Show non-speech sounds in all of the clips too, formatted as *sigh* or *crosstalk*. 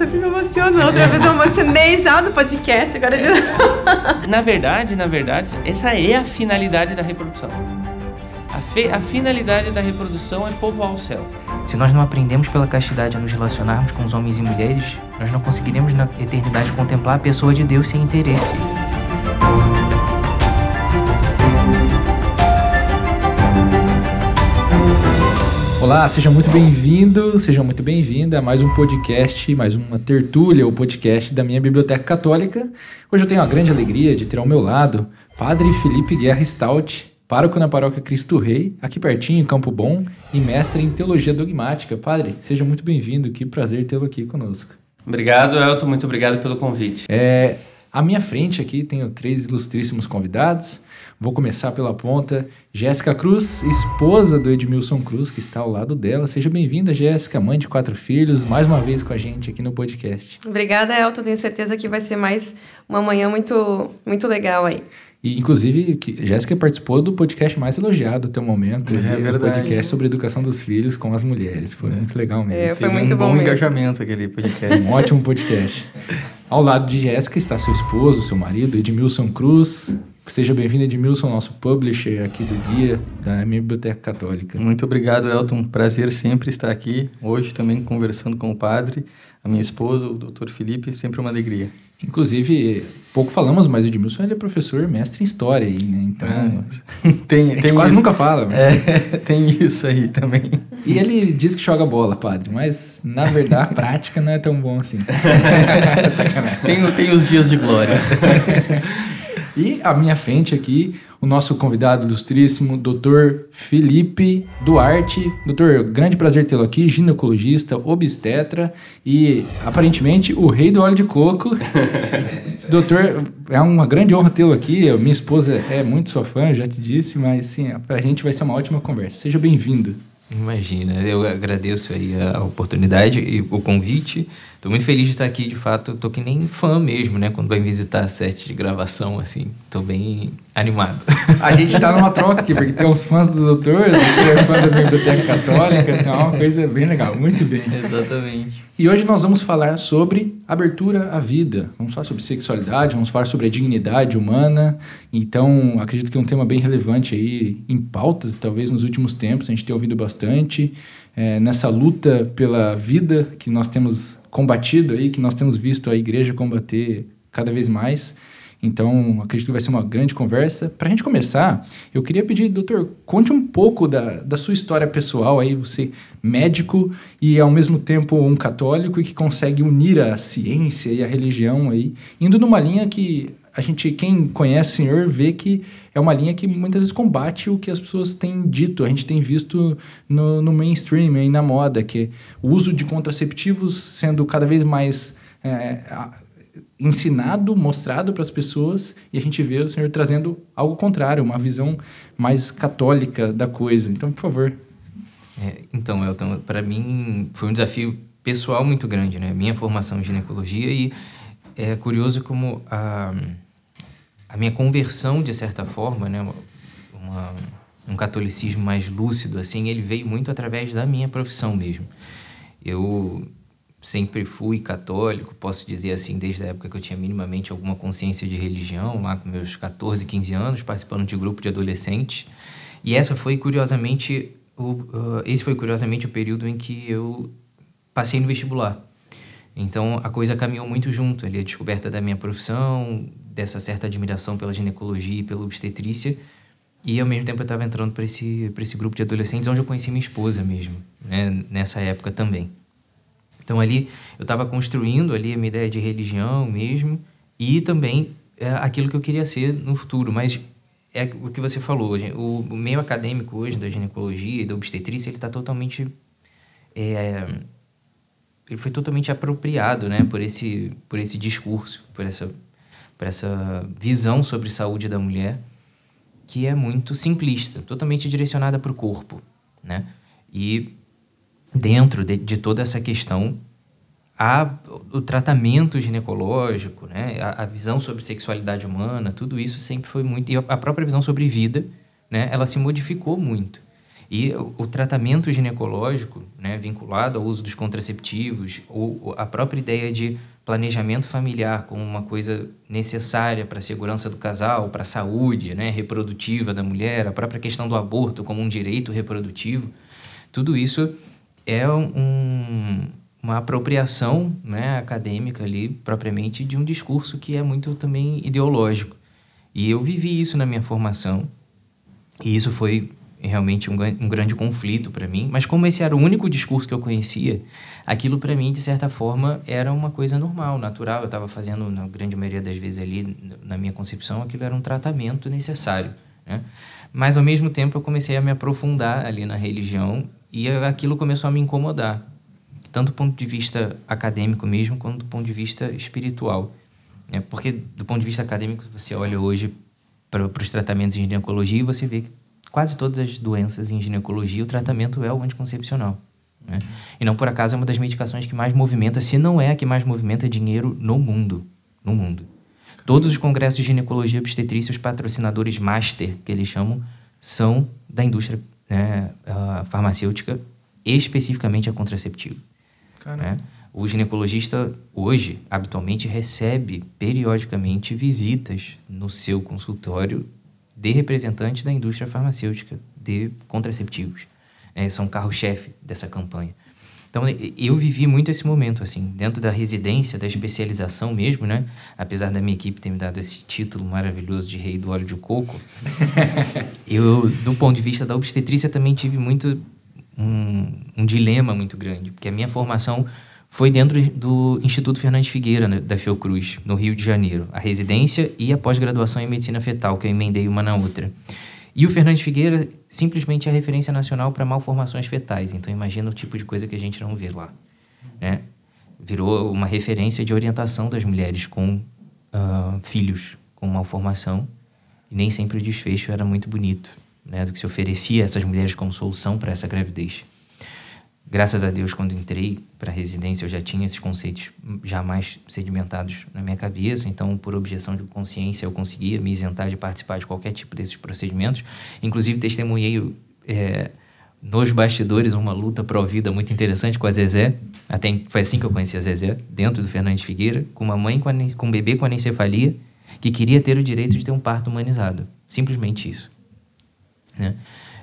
sempre me emociono. Outra vez eu emocionei já no podcast, agora de... Na verdade, na verdade, essa é a finalidade da reprodução. A, fe, a finalidade da reprodução é povoar o céu. Se nós não aprendemos pela castidade a nos relacionarmos com os homens e mulheres, nós não conseguiremos na eternidade contemplar a pessoa de Deus sem interesse. Olá, seja muito bem-vindo, seja muito bem-vinda a mais um podcast, mais uma tertúlia, o podcast da minha Biblioteca Católica. Hoje eu tenho a grande alegria de ter ao meu lado Padre Felipe Guerra Stout, pároco na paróquia Cristo Rei, aqui pertinho, em Campo Bom, e mestre em Teologia Dogmática. Padre, seja muito bem-vindo, que prazer tê-lo aqui conosco. Obrigado, Elton, muito obrigado pelo convite. É, à minha frente aqui tenho três ilustríssimos convidados. Vou começar pela ponta. Jéssica Cruz, esposa do Edmilson Cruz, que está ao lado dela. Seja bem-vinda, Jéssica, mãe de quatro filhos, mais uma vez com a gente aqui no podcast. Obrigada, Elton. Tenho certeza que vai ser mais uma manhã muito, muito legal aí. E, inclusive, que Jéssica participou do podcast mais elogiado até o momento. É verdade. podcast sobre educação dos filhos com as mulheres. Foi é. muito legal mesmo. É, foi Teve muito um bom, bom engajamento aquele podcast. *laughs* Um ótimo podcast. Ao lado de Jéssica está seu esposo, seu marido, Edmilson Cruz. Seja bem-vindo, Edmilson, nosso publisher aqui do guia da minha Biblioteca Católica. Muito obrigado, Elton. Prazer sempre estar aqui. Hoje também conversando com o padre, a minha esposa, o doutor Felipe. Sempre uma alegria. Inclusive, pouco falamos, mas o Edmilson ele é professor, mestre em História aí, né? Então, É, *laughs* tem, tem quase isso. nunca fala. Mas... É, *laughs* tem isso aí também. E ele diz que joga bola, padre, mas na verdade a prática não é tão bom assim. *laughs* Tem, tem os dias de glória. E à minha frente aqui, o nosso convidado ilustríssimo, Dr. Felipe Duarte. Doutor, grande prazer tê-lo aqui, ginecologista, obstetra e aparentemente o rei do óleo de coco. *laughs* Doutor, é uma grande honra tê-lo aqui. Minha esposa é muito sua fã, já te disse, mas sim, pra gente vai ser uma ótima conversa. Seja bem-vindo. Imagina, eu agradeço aí a oportunidade e o convite. Estou muito feliz de estar aqui, de fato. Estou que nem fã mesmo, né? Quando vai visitar a set de gravação, assim. Estou bem animado. A gente tá numa troca aqui, porque tem os fãs do doutor, tem é fã da Biblioteca Católica, então é uma coisa bem legal, muito bem. Exatamente. E hoje nós vamos falar sobre abertura à vida. Vamos falar sobre sexualidade, vamos falar sobre a dignidade humana. Então, acredito que é um tema bem relevante aí em pauta, talvez nos últimos tempos, a gente tem ouvido bastante é, nessa luta pela vida que nós temos combatido aí, que nós temos visto a igreja combater cada vez mais. Então, acredito que vai ser uma grande conversa. Para a gente começar, eu queria pedir, doutor, conte um pouco da, da sua história pessoal aí, você médico e ao mesmo tempo um católico e que consegue unir a ciência e a religião aí, indo numa linha que a gente, quem conhece o senhor, vê que é uma linha que muitas vezes combate o que as pessoas têm dito. A gente tem visto no, no mainstream aí na moda, que o uso de contraceptivos sendo cada vez mais é, ensinado, mostrado para as pessoas, e a gente vê o senhor trazendo algo contrário, uma visão mais católica da coisa. Então, por favor. É, então, Elton, para mim foi um desafio pessoal muito grande, né? Minha formação em ginecologia e é curioso como a, a minha conversão, de certa forma, né? Uma, um catolicismo mais lúcido, assim, ele veio muito através da minha profissão mesmo. Eu sempre fui católico, posso dizer assim, desde a época que eu tinha minimamente alguma consciência de religião, lá com meus 14, 15 anos, participando de grupo de adolescentes. E essa foi, curiosamente, o, uh, esse foi, curiosamente, o período em que eu passei no vestibular. Então, a coisa caminhou muito junto, ali, a descoberta da minha profissão, dessa certa admiração pela ginecologia e pela obstetrícia, e ao mesmo tempo eu estava entrando para esse, esse grupo de adolescentes, onde eu conheci minha esposa mesmo, né, nessa época também. Então ali eu estava construindo ali a minha ideia de religião mesmo e também é, aquilo que eu queria ser no futuro. Mas é o que você falou, o, o meio acadêmico hoje da ginecologia e da obstetrícia ele está totalmente é, ele foi totalmente apropriado, né, por esse por esse discurso, por essa por essa visão sobre saúde da mulher que é muito simplista, totalmente direcionada para o corpo, né? E dentro de, de, toda essa questão há o tratamento ginecológico, né? A, a, visão sobre sexualidade humana, tudo isso sempre foi muito e a própria visão sobre vida, né? Ela se modificou muito. E o, tratamento ginecológico, né, vinculado ao uso dos contraceptivos, ou a própria ideia de planejamento familiar como uma coisa necessária para a segurança do casal, para a saúde né, reprodutiva da mulher, a própria questão do aborto como um direito reprodutivo, tudo isso é um, uma apropriação né, acadêmica ali, propriamente, de um discurso que é muito também ideológico. E eu vivi isso na minha formação, e isso foi realmente um, um grande conflito para mim. Mas como esse era o único discurso que eu conhecia, aquilo para mim, de certa forma, era uma coisa normal, natural. Eu estava fazendo, na grande maioria das vezes ali, na minha concepção, aquilo era um tratamento necessário. Né? Mas, ao mesmo tempo, eu comecei a me aprofundar ali na religião e aquilo começou a me incomodar. Tanto do ponto de vista acadêmico mesmo, quanto do ponto de vista espiritual. Né? Porque, do ponto de vista acadêmico, você olha hoje para os tratamentos em ginecologia e você vê que quase todas as doenças em ginecologia, o tratamento é o anticoncepcional. Né? E não por acaso é uma das medicações que mais movimenta, se não é a que mais movimenta dinheiro no mundo. No mundo. Todos os congressos de ginecologia e obstetrícia, os patrocinadores master, que eles chamam, são da indústria né, farmacêutica, especificamente a contraceptiva. Né? O ginecologista, hoje, habitualmente, recebe periodicamente visitas no seu consultório de representantes da indústria farmacêutica de contraceptivos. É, são carro-chefe dessa campanha. Então, eu vivi muito esse momento, assim, dentro da residência, da especialização mesmo, né? Apesar da minha equipe ter me dado esse título maravilhoso de rei do óleo de coco, *laughs* eu, do ponto de vista da obstetrícia, também tive muito um, um dilema muito grande, porque a minha formação foi dentro do Instituto Fernandes Figueira, né, da Fiocruz, no Rio de Janeiro. A residência e a pós-graduação em medicina fetal, que eu emendei uma na outra. E o Fernandes Figueira simplesmente é a referência nacional para malformações fetais. Então, imagina o tipo de coisa que a gente não vê lá. Né? Virou uma referência de orientação das mulheres com uh, filhos com malformação. E nem sempre o desfecho era muito bonito, né? do que se oferecia a essas mulheres como solução para essa gravidez. Graças a Deus, quando entrei para a residência, eu já tinha esses conceitos jamais sedimentados na minha cabeça. Então, por objeção de consciência, eu conseguia me isentar de participar de qualquer tipo desses procedimentos. Inclusive, testemunhei é, nos bastidores uma luta pró-vida muito interessante com a Zezé. Até foi assim que eu conheci a Zezé, dentro do Fernandes Figueira, com uma mãe com, com um bebê com anencefalia que queria ter o direito de ter um parto humanizado. Simplesmente isso. Né?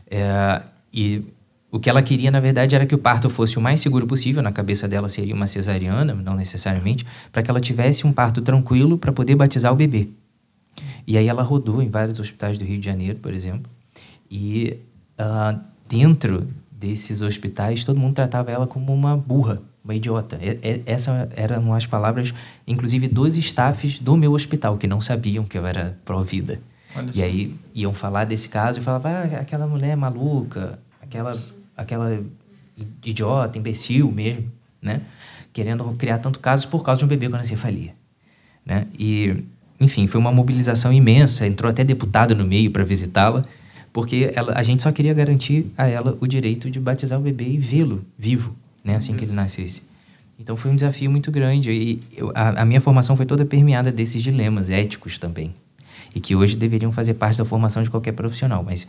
É, e o que ela queria, na verdade, era que o parto fosse o mais seguro possível. Na cabeça dela seria uma cesariana, não necessariamente, para que ela tivesse um parto tranquilo para poder batizar o bebê. E aí ela rodou em vários hospitais do Rio de Janeiro, por exemplo, e uh, dentro desses hospitais todo mundo tratava ela como uma burra, uma idiota. E, e, essas eram as palavras, inclusive, dos staffs do meu hospital, que não sabiam que eu era pró-vida. E aí iam falar desse caso e falavam, ah, aquela mulher maluca, aquela aquela idiota, imbecil mesmo, né? Querendo criar tanto casos por causa de um bebê com anencefalia, né? E, enfim, foi uma mobilização imensa, entrou até deputado no meio para visitá-la, porque ela, a gente só queria garantir a ela o direito de batizar o bebê e vê-lo vivo, né? Assim que ele nascesse. Então foi um desafio muito grande e eu, a, a minha formação foi toda permeada desses dilemas éticos também, e que hoje deveriam fazer parte da formação de qualquer profissional, mas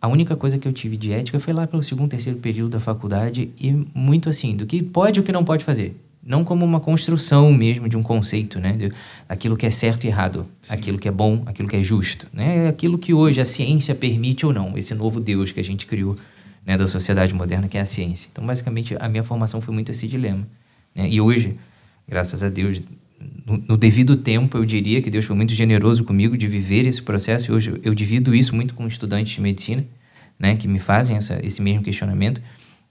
a única coisa que eu tive de ética foi lá pelo segundo, terceiro período da faculdade e muito assim, do que pode e o que não pode fazer. Não como uma construção mesmo de um conceito, né? De aquilo que é certo e errado, Sim. aquilo que é bom, aquilo que é justo, né? Aquilo que hoje a ciência permite ou não, esse novo Deus que a gente criou, né, da sociedade moderna, que é a ciência. Então, basicamente, a minha formação foi muito esse dilema. Né? E hoje, graças a Deus, no, devido tempo, eu diria que Deus foi muito generoso comigo de viver esse processo. E hoje eu divido isso muito com estudantes de medicina, né, que me fazem essa, esse mesmo questionamento.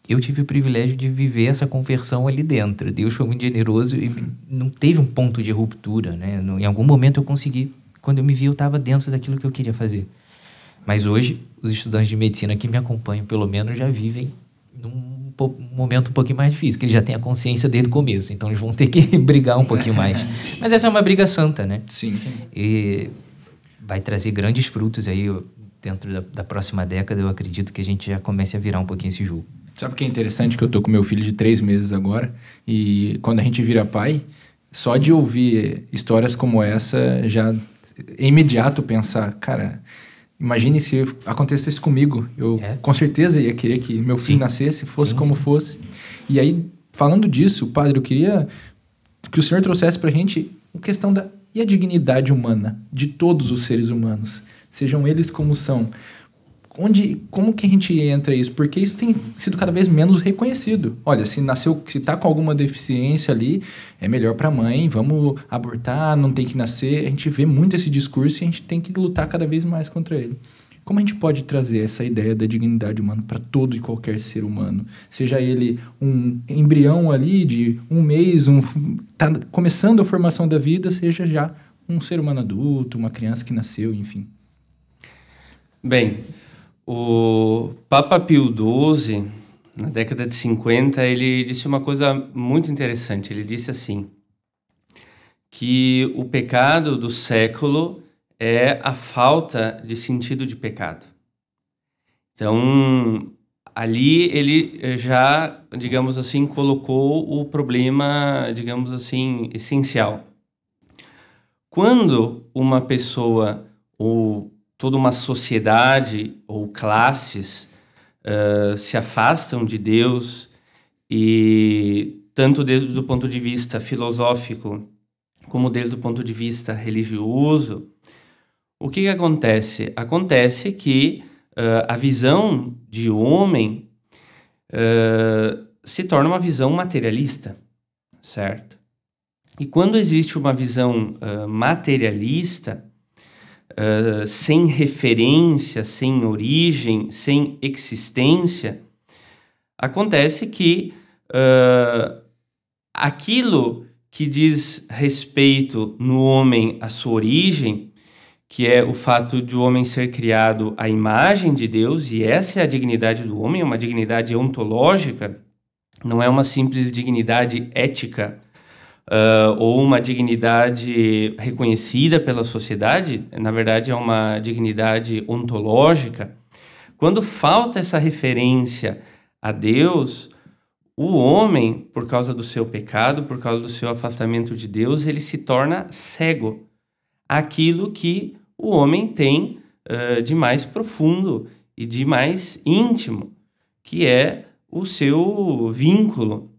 Eu tive o privilégio de viver essa conversão ali dentro. Deus foi muito generoso e não teve um ponto de ruptura. Né? em algum momento eu consegui. Quando eu me vi, eu estava dentro daquilo que eu queria fazer. Mas hoje, os estudantes de medicina que me acompanham, pelo menos, já vivem num um momento um pouquinho mais difícil, que ele já tem a consciência desde o começo, então eles vão ter que *laughs* brigar um pouquinho mais. *laughs* Mas essa é uma briga santa, né? Sim. sim. E vai trazer grandes frutos aí dentro da, da, próxima década. Eu acredito que a gente já comece a virar um pouquinho esse jogo. Sabe o que é interessante? Que eu tô com meu filho de três meses agora e quando a gente vira pai, só de ouvir histórias como essa já é imediato pensar, cara Imagine se acontecesse comigo. Eu É. com certeza ia querer que meu filho Sim. nascesse, fosse Sim, como sim. fosse. E aí, falando disso, padre, eu queria que o senhor trouxesse pra gente a questão da e a dignidade humana de todos os seres humanos, sejam eles como são. Onde, como que a gente entra isso? Porque isso tem sido cada vez menos reconhecido. Olha, se nasceu, se tá com alguma deficiência ali, é melhor para a mãe, vamos abortar, não tem que nascer. A gente vê muito esse discurso e a gente tem que lutar cada vez mais contra ele. Como a gente pode trazer essa ideia da dignidade humana para todo e qualquer ser humano? Seja ele um embrião ali de um mês, um tá começando a formação da vida, seja já um ser humano adulto, uma criança que nasceu, enfim. Bem, o Papa Pio XII, na década de 50, ele disse uma coisa muito interessante. Ele disse assim: que o pecado do século é a falta de sentido de pecado. Então, ali ele já, digamos assim, colocou o problema, digamos assim, essencial. Quando uma pessoa ou toda uma sociedade ou classes uh, se afastam de Deus e tanto desde o ponto de vista filosófico como desde o ponto de vista religioso, o que, que acontece? Acontece que uh, a visão de homem uh, se torna uma visão materialista, certo? E quando existe uma visão uh, materialista, sem referência, sem origem, sem existência, acontece que aquilo que diz respeito no homem à sua origem, que é o fato de o homem ser criado à imagem de Deus, e essa é a dignidade do homem, é uma dignidade ontológica, não é uma simples dignidade ética uh, ou uma dignidade reconhecida pela sociedade, na verdade é uma dignidade ontológica. Quando falta essa referência a Deus, o homem, por causa do seu pecado, por causa do seu afastamento de Deus, ele se torna cego aquilo que o homem tem uh, de mais profundo e de mais íntimo, que é o seu vínculo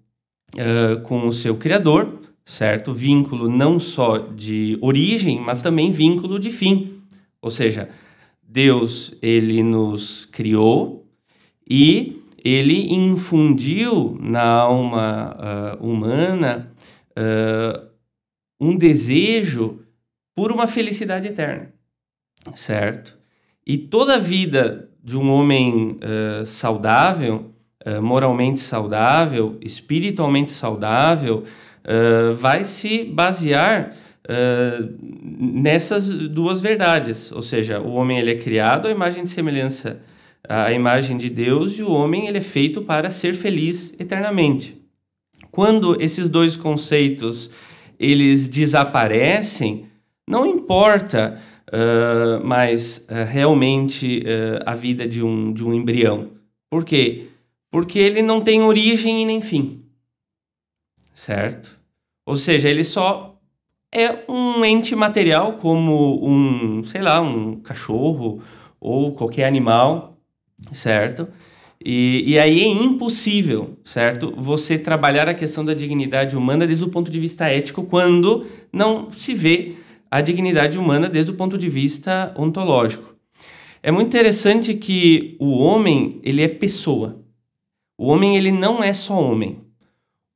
uh, com o seu Criador, certo? Vínculo não só de origem, mas também vínculo de fim. Ou seja, Deus, ele nos criou e ele infundiu na alma uh, humana uh, um desejo por uma felicidade eterna, certo? E toda a vida de um homem uh, saudável, moralmente saudável, espiritualmente saudável, vai se basear nessas duas verdades, ou seja, o homem ele é criado à imagem e semelhança a imagem de Deus e o homem ele é feito para ser feliz eternamente. Quando esses dois conceitos eles desaparecem, não importa uh, mais uh, realmente uh, a vida de um, de um embrião. Por quê? Porque ele não tem origem e nem fim. Certo? Ou seja, ele só é um ente material como um, sei lá, um cachorro ou qualquer animal certo? E, e aí é impossível, certo? Você trabalhar a questão da dignidade humana desde o ponto de vista ético quando não se vê a dignidade humana desde o ponto de vista ontológico. É muito interessante que o homem, ele é pessoa. O homem, ele não é só homem.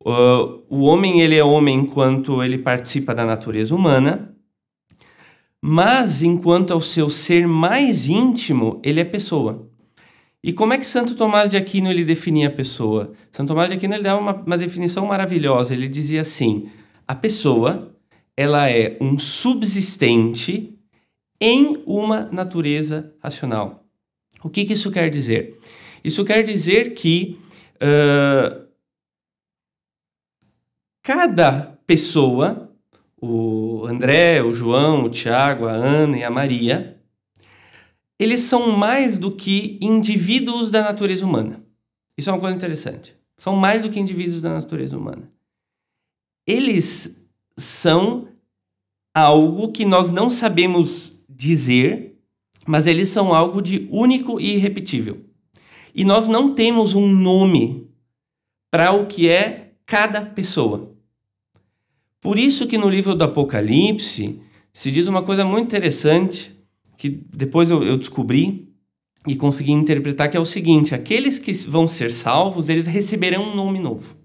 Uh, o homem, ele é homem enquanto ele participa da natureza humana, mas enquanto ao seu ser mais íntimo, ele é pessoa. E como é que Santo Tomás de Aquino ele definia a pessoa? Santo Tomás de Aquino ele dava uma, uma definição maravilhosa. Ele dizia assim: a pessoa ela é um subsistente em uma natureza racional. O que, que isso quer dizer? Isso quer dizer que uh, cada pessoa, o André, o João, o Tiago, a Ana e a Maria, eles são mais do que indivíduos da natureza humana. Isso é uma coisa interessante. São mais do que indivíduos da natureza humana. Eles são algo que nós não sabemos dizer mas eles são algo de único e irrepetível. E nós não temos um nome para o que é cada pessoa. Por isso que no livro do Apocalipse se diz uma coisa muito interessante que depois eu, eu descobri e consegui interpretar que é o seguinte: aqueles que vão ser salvos, eles receberão um nome novo.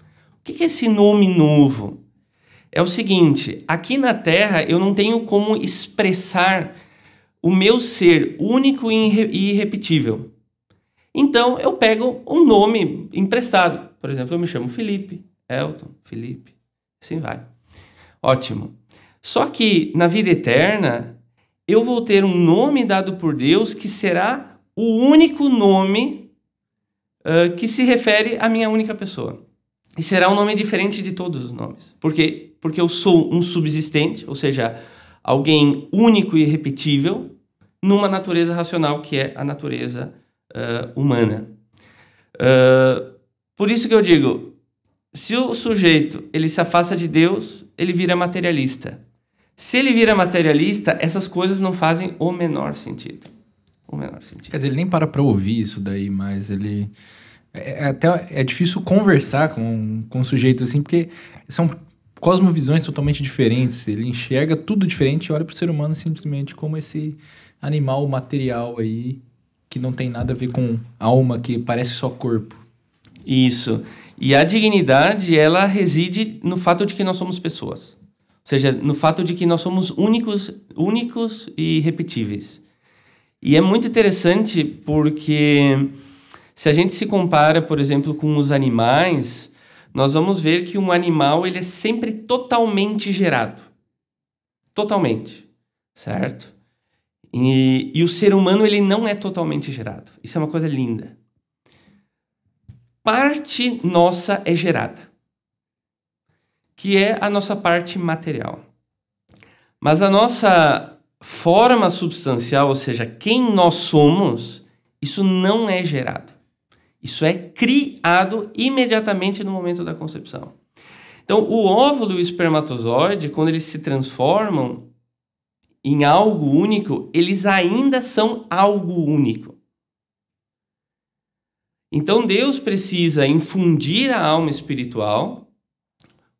O que é esse nome novo? É o seguinte: aqui na Terra eu não tenho como expressar o meu ser único e irrepetível. Então eu pego um nome emprestado. Por exemplo, eu me chamo Felipe, Elton, Felipe, assim vai. Ótimo. Só que na vida eterna, eu vou ter um nome dado por Deus que será o único nome uh, que se refere à minha única pessoa. E será um nome diferente de todos os nomes. Por quê? Porque eu sou um subsistente, ou seja, alguém único e irrepetível numa natureza racional que é a natureza uh, humana. Uh, por isso que eu digo, se o sujeito ele se afasta de Deus, ele vira materialista. Se ele vira materialista, essas coisas não fazem o menor sentido. O menor sentido. Quer dizer, ele nem para para ouvir isso daí, mas ele. É, é, até é difícil conversar com, com um sujeito assim, porque são cosmovisões totalmente diferentes. Ele enxerga tudo diferente e olha para o ser humano simplesmente como esse animal material aí que não tem nada a ver com alma, que parece só corpo. Isso. E a dignidade, ela reside no fato de que nós somos pessoas seja, no fato de que nós somos únicos, únicos e repetíveis. E é muito interessante porque se a gente se compara, por exemplo, com os animais, nós vamos ver que um animal ele é sempre totalmente gerado. Totalmente, certo? E, e o ser humano ele não é totalmente gerado. Isso é uma coisa linda. Parte nossa é gerada que é a nossa parte material. Mas a nossa forma substancial, ou seja, quem nós somos, isso não é gerado. Isso é criado imediatamente no momento da concepção. Então, o óvulo e o espermatozoide, quando eles se transformam em algo único, eles ainda são algo único. Então, Deus precisa infundir a alma espiritual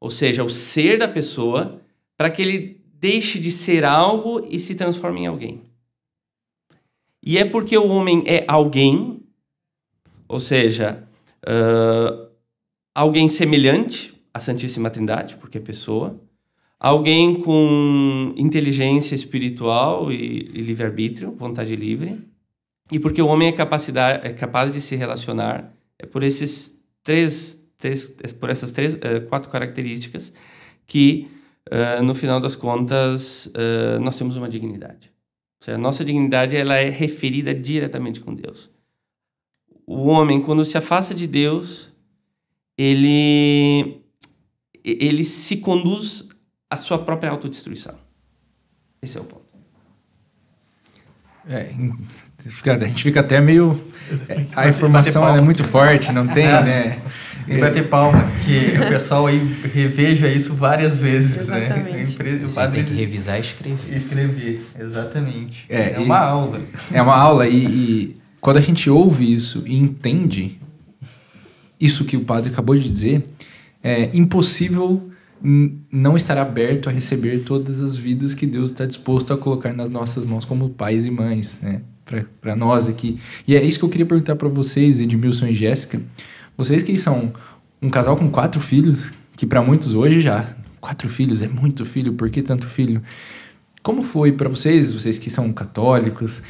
ou seja, o ser da pessoa, para que ele deixe de ser algo e se transforme em alguém. E é porque o homem é alguém, ou seja, uh, alguém semelhante à Santíssima Trindade, porque é pessoa, alguém com inteligência espiritual e, e livre-arbítrio, vontade livre, e porque o homem é, capacidade, é capaz de se relacionar é por esses três três, por essas três, uh, quatro características que, uh, no final das contas, nós temos uma dignidade. Seja, a nossa dignidade ela é referida diretamente com Deus. O homem, quando se afasta de Deus, ele, ele se conduz à sua própria autodestruição. Esse é o ponto. É, a gente fica até meio. A informação é muito forte, não tem, é. né? E bater palma, que o pessoal aí reveja isso várias vezes, né? exatamente. né? Empresa, o padre tem que revisar e escrever. Escrever, exatamente. É, é uma aula. É uma aula e, e quando a gente ouve isso e entende isso que o padre acabou de dizer, é impossível não estar aberto a receber todas as vidas que Deus está disposto a colocar nas nossas mãos como pais e mães, né? Para nós aqui. E é isso que eu queria perguntar para vocês, Edmilson e Jéssica. Vocês que são um casal com quatro filhos, que para muitos hoje já quatro filhos é muito filho, por que tanto filho? Como foi para vocês, vocês que são católicos?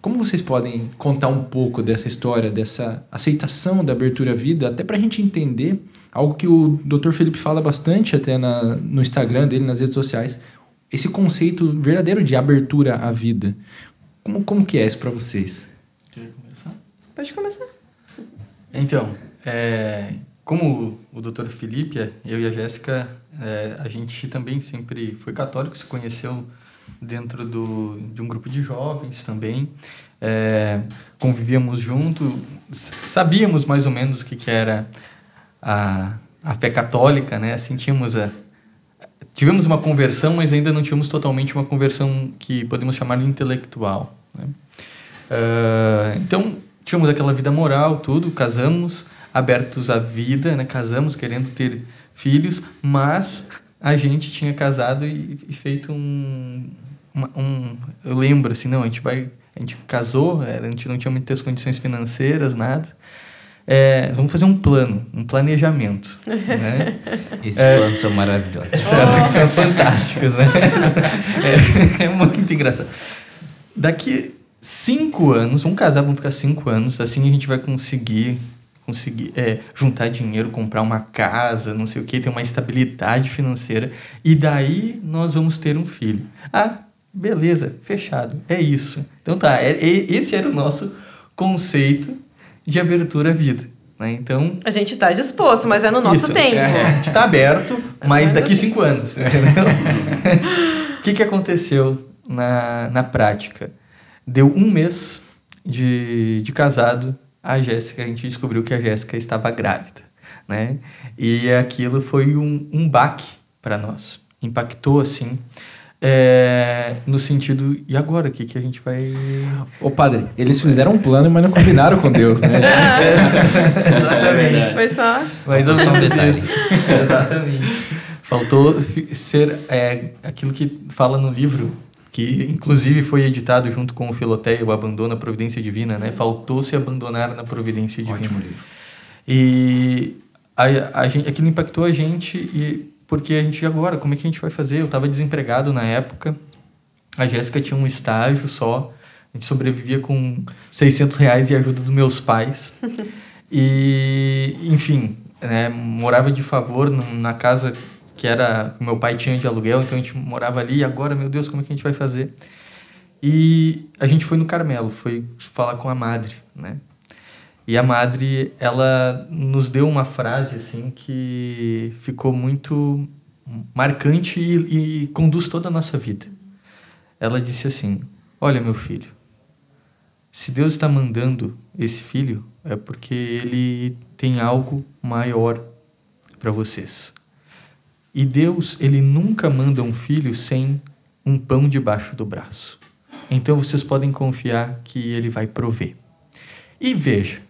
Como vocês podem contar um pouco dessa história, dessa aceitação da abertura à vida, até para a gente entender algo que o Dr. Felipe fala bastante até na, no Instagram dele, nas redes sociais, esse conceito verdadeiro de abertura à vida. Como, como que é isso para vocês? Quer começar? Pode começar. Então, é, como o doutor Felipe, eu e a Jéssica, é, a gente também sempre foi católico, se conheceu dentro do, de um grupo de jovens também. É, convivíamos junto, sabíamos mais ou menos o que, que era a, a fé católica, né? Assim, tínhamos a, tivemos uma conversão, mas ainda não tínhamos totalmente uma conversão que podemos chamar de intelectual. Né? Uh, então, tínhamos aquela vida moral, tudo, casamos, abertos à vida, né? casamos querendo ter filhos, mas a gente tinha casado e, e feito um, uma, um. Eu lembro assim, não, a gente vai. A gente casou, a gente não tinha muitas condições financeiras, nada. É, vamos fazer um plano, um planejamento. Né? *laughs* Esses é, planos são maravilhosos. São, são fantásticos, né? *laughs* É, é, muito engraçado. Daqui cinco anos, vamos casar, vamos ficar cinco anos, assim a gente vai conseguir conseguir é, juntar dinheiro, comprar uma casa, não sei o que, ter uma estabilidade financeira, e daí nós vamos ter um filho. Ah, beleza, fechado, é isso. Então tá, é, é, esse era o nosso conceito de abertura à vida. Né? Então, a gente está disposto, mas é no nosso isso, tempo. É, a gente está aberto, mas daqui cinco anos. *laughs* O que, que aconteceu na, na prática? Deu um mês de, de casado, a Jéssica, a gente descobriu que a Jéssica estava grávida. Né? E aquilo foi um, um baque para nós. Impactou, assim, é, no sentido, e agora? O que, que a gente vai. Ô padre, eles fizeram um plano, mas não combinaram com Deus, né? *laughs* Exatamente. É Foi só. Mas eu só um detalhe. Exatamente. Faltou ser é, aquilo que fala no livro, que inclusive foi editado junto com o Filoteia, o Abandono à Providência Divina, né? Faltou se abandonar na Providência Divina. Ótimo livro. E a, a gente, aquilo impactou a gente e porque a gente agora, como é que a gente vai fazer? Eu estava desempregado na época, a Jéssica tinha um estágio só, a gente sobrevivia com 600 reais e ajuda dos meus pais. *laughs* e, enfim, né, morava de favor na casa que era que meu pai tinha de aluguel, então a gente morava ali. E agora, meu Deus, como é que a gente vai fazer? E a gente foi no Carmelo, foi falar com a madre, né? E a madre, ela nos deu uma frase assim que ficou muito marcante e, e conduz toda a nossa vida. Ela disse assim: Olha, meu filho, se Deus está mandando esse filho, é porque ele tem algo maior para vocês. E Deus, ele nunca manda um filho sem um pão debaixo do braço. Então vocês podem confiar que ele vai prover. E veja,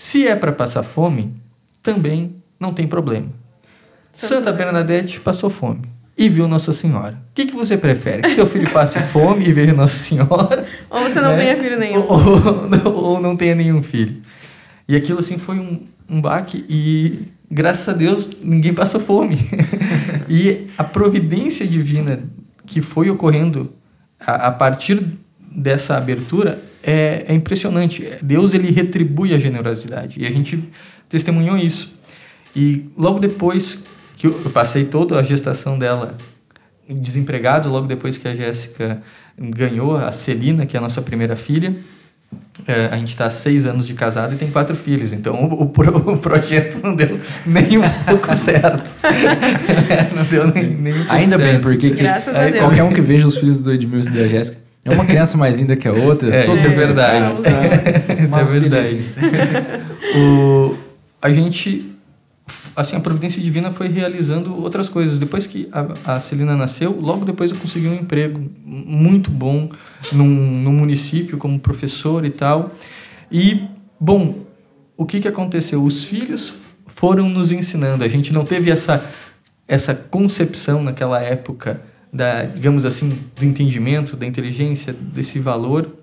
se é para passar fome, também não tem problema. Santa Bernadette passou fome e viu Nossa Senhora. O que, que você prefere? Que seu filho passe *laughs* fome e veja Nossa Senhora? Ou você não né? tenha filho nenhum. Ou, ou, ou, não tenha nenhum filho. E aquilo assim foi um, um baque e graças a Deus ninguém passou fome. *laughs* e a providência divina que foi ocorrendo a, a partir dessa abertura é, é impressionante. Deus ele retribui a generosidade e a gente testemunhou isso. E logo depois que eu passei toda a gestação dela desempregado, logo depois que a Jéssica ganhou a Celina, que é a nossa primeira filha, é, a gente está há seis anos de casado e tem quatro filhos, então o, o, o projeto não deu nem um pouco certo. é, *laughs* não deu nem, nem um Ainda bem, porque que, qualquer um que veja os filhos do Edmilson e da Jéssica é uma criança mais linda que a outra. É, isso é verdade. *laughs* isso é verdade. *laughs* o, a gente, assim, a providência divina foi realizando outras coisas. Depois que a, a Celina nasceu, logo depois eu consegui um emprego muito bom num, num município como professor e tal. E, bom, o que, que aconteceu? Os filhos foram nos ensinando. A gente não teve essa, essa concepção naquela época da, digamos assim, do entendimento, da inteligência, desse valor.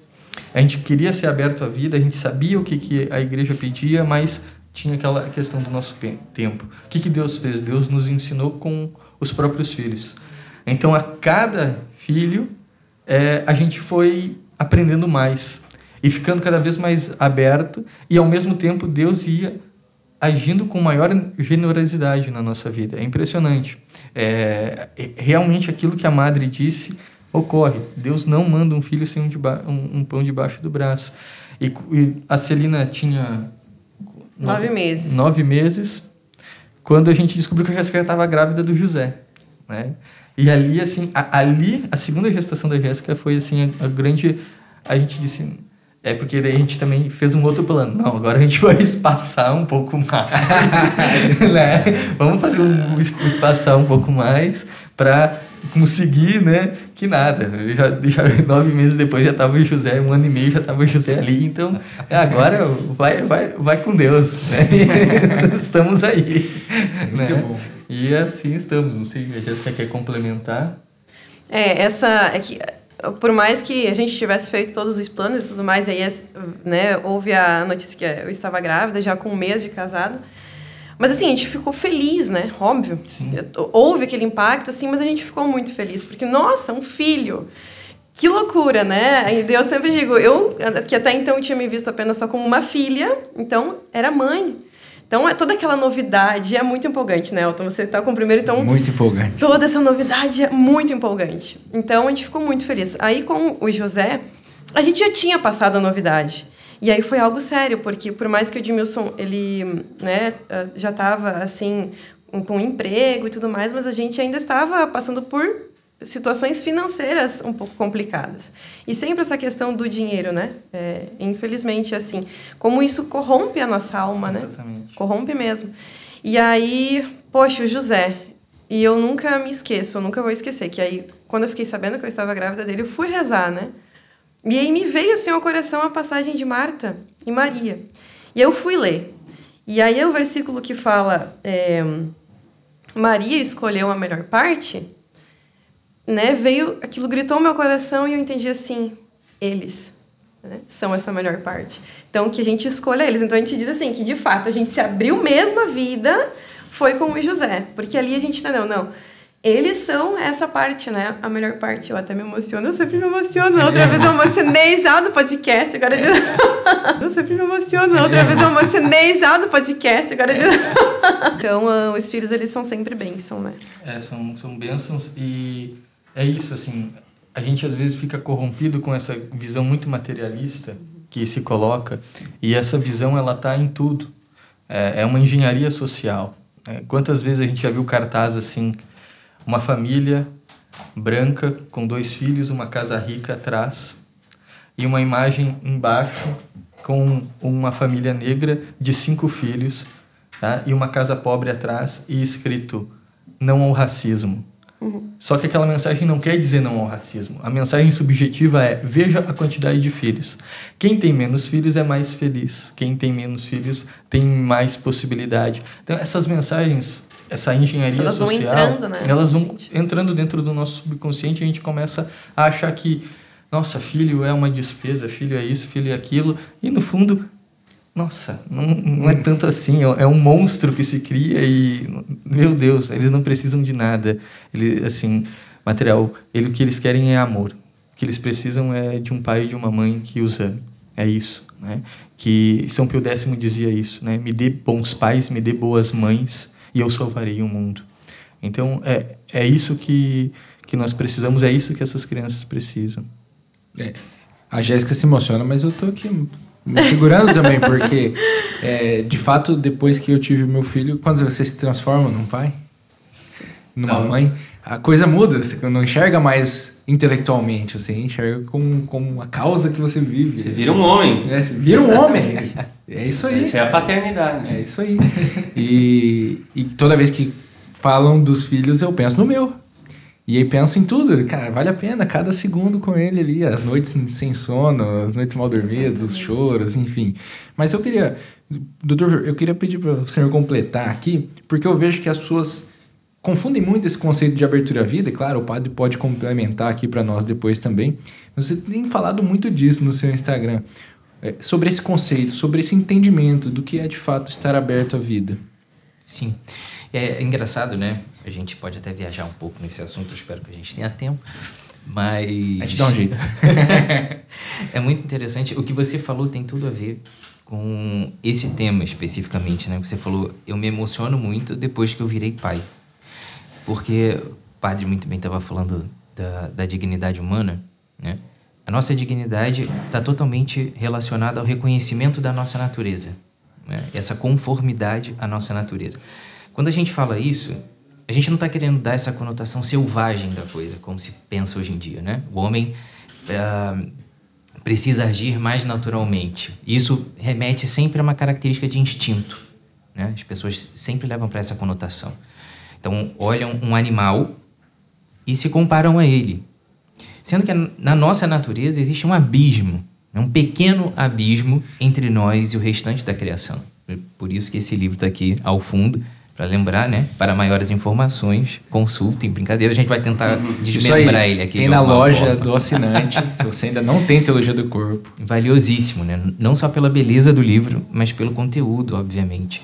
A gente queria ser aberto à vida, a gente sabia o que, que a igreja pedia, mas tinha aquela questão do nosso tempo. O que, que Deus fez? Deus nos ensinou com os próprios filhos. Então, a cada filho, é, a gente foi aprendendo mais e ficando cada vez mais aberto, e ao mesmo tempo Deus ia agindo com maior generosidade na nossa vida. É impressionante. É, é, realmente aquilo que a madre disse ocorre. Deus não manda um filho sem um, um, um pão debaixo do braço. E, e, a Celina tinha nove, nove, meses. Nove meses, quando a gente descobriu que a Jéssica estava grávida do José, né? E ali, assim, a, ali a segunda gestação da Jéssica foi assim a, a grande. A gente disse, é porque daí a gente também fez um outro plano. Não, agora a gente vai *laughs* espaçar um pouco mais, *laughs* né? Vamos fazer um, espaçar um pouco mais para conseguir, né? Que nada. Já, já, nove meses depois já estava o José, um ano e meio já estava o José ali. Então, agora vai, vai, vai com Deus. Né? *laughs* estamos aí. Muito né? bom. E assim estamos. Não sei, a Jéssica quer complementar? É, essa. É que, por mais que a gente tivesse feito todos os planos e tudo mais, aí né, houve a notícia que eu estava grávida, já com um mês de casado. Mas assim, a gente ficou feliz, né? Óbvio. Sim. Houve aquele impacto, assim, mas a gente ficou muito feliz. Porque, nossa, um filho. Que loucura, né? E eu sempre digo, eu, que até então tinha me visto apenas só como uma filha, então era mãe. Então, é toda aquela novidade é muito empolgante, né, Elton? Você está com o primeiro, então... Muito empolgante. Toda essa novidade é muito empolgante. Então, a gente ficou muito feliz. Aí, com o José, a gente já tinha passado a novidade. E aí foi algo sério, porque por mais que o Edmilson, ele né, ah, já estava, assim, com um emprego e tudo mais, mas a gente ainda estava passando por situações financeiras um pouco complicadas. E sempre essa questão do dinheiro, né? É, infelizmente, assim, como isso corrompe a nossa alma, né? Exatamente. Corrompe mesmo. E aí, poxa, o José, e eu nunca me esqueço, eu nunca vou esquecer, que aí, quando eu fiquei sabendo que eu estava grávida dele, eu fui rezar, né? E aí me veio assim ao coração a passagem de Marta e Maria. E eu fui ler. E aí o versículo que fala é, Maria escolheu a melhor parte, né? Veio, aquilo gritou meu coração e eu entendi assim, eles né, são essa melhor parte. Então que a gente escolha eles. Então a gente diz assim que de fato a gente se abriu mesmo a vida foi com o José, porque ali a gente entendeu, não, eles são essa parte, né? A melhor parte. Eu até me emociono, eu sempre me emociono. Outra vez eu emocionei já no podcast, agora de... Eu sempre me emociono. Outra vez eu emocionei já no podcast, agora de... Então, uh, os filhos, eles são sempre bênção, né? É, são, são bênçãos e é isso, assim, a gente às vezes fica corrompido com essa visão muito materialista que se coloca e essa visão, ela tá em tudo. É, é uma engenharia social. É, quantas vezes a gente já viu cartaz assim uma família branca com dois filhos, uma casa rica atrás e uma imagem embaixo com uma família negra de cinco filhos tá? e uma casa pobre atrás e escrito não ao racismo. Uhum. Só que aquela mensagem não quer dizer não ao racismo. A mensagem subjetiva é: veja a quantidade de filhos. Quem tem menos filhos é mais feliz. Quem tem menos filhos tem mais possibilidade. Então, essas mensagens essa engenharia elas social, vão entrando, né, elas vão gente? entrando dentro do nosso subconsciente, a gente começa a achar que nossa, filho é uma despesa, filho é isso, filho é aquilo, e no fundo, nossa, não, não é tanto assim, é, é um monstro que se cria e meu Deus, eles não precisam de nada. Ele assim, material, ele o que eles querem é amor. O que eles precisam é de um pai e de uma mãe que os ame. É isso, né? Que São Pio X dizia isso, né? Me dê bons pais, me dê boas mães e eu salvarei o mundo. Então, é, é isso que, que nós precisamos, é isso que essas crianças precisam. É, a Jéssica se emociona, mas eu tô aqui me segurando também, porque, é, de fato, depois que eu tive meu filho, quando você se transforma num pai, numa não. mãe, a coisa muda, você não enxerga mais intelectualmente, você enxerga como, como uma causa que você vive. Você vira um homem. É, vira um homem. É isso aí. Isso é a paternidade. É isso aí. E, e toda vez que falam dos filhos, eu penso no meu. E aí penso em tudo, cara, vale a pena cada segundo com ele ali, as noites sem sono, as noites mal dormidas, os choros, enfim. Mas eu queria, doutor, eu queria pedir para o senhor completar aqui, porque eu vejo que as pessoas confundem muito esse conceito de abertura à vida, e claro, o padre pode complementar aqui para nós depois também. Mas você tem falado muito disso no seu Instagram é, sobre esse conceito, sobre esse entendimento do que é de fato estar aberto à vida. Sim. É engraçado, né? A gente pode até viajar um pouco nesse assunto, espero que a gente tenha tempo. Mas. A gente dá um jeito. *laughs* é muito interessante. O que você falou tem tudo a ver com esse tema especificamente, né? Você falou, eu me emociono muito depois que eu virei pai. Porque o padre muito bem estava falando da, da dignidade humana, né? A nossa dignidade está totalmente relacionada ao reconhecimento da nossa natureza, né? essa conformidade à nossa natureza. Quando a gente fala isso, a gente não está querendo dar essa conotação selvagem da coisa, como se pensa hoje em dia, né? O homem uh, precisa agir mais naturalmente. Isso remete sempre a uma característica de instinto, né? As pessoas sempre levam para essa conotação. Então, olham um animal e se comparam a ele. Sendo que na nossa natureza existe um abismo, né, um pequeno abismo entre nós e o restante da criação. Por isso que esse livro está aqui ao fundo, para lembrar, né? Para maiores informações, consultem, brincadeira, a gente vai tentar desmembrar aí, ele aqui. Tem na loja forma. do assinante, se você ainda não tem Teologia do Corpo. *laughs* Valiosíssimo, né? Não só pela beleza do livro, mas pelo conteúdo, obviamente.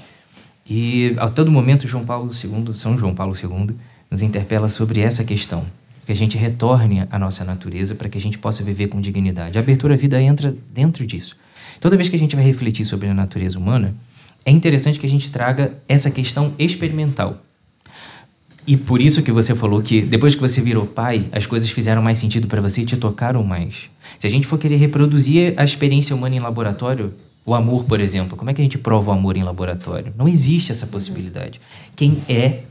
E a todo momento, João Paulo II, São João Paulo II, nos interpela sobre essa questão. Que a gente retorne à nossa natureza para que a gente possa viver com dignidade. A abertura à vida entra dentro disso. Toda vez que a gente vai refletir sobre a natureza humana, é interessante que a gente traga essa questão experimental. E por isso que você falou que depois que você virou pai, as coisas fizeram mais sentido para você e te tocaram mais. Se a gente for querer reproduzir a experiência humana em laboratório, o amor, por exemplo, como é que a gente prova o amor em laboratório? Não existe essa possibilidade. Quem é,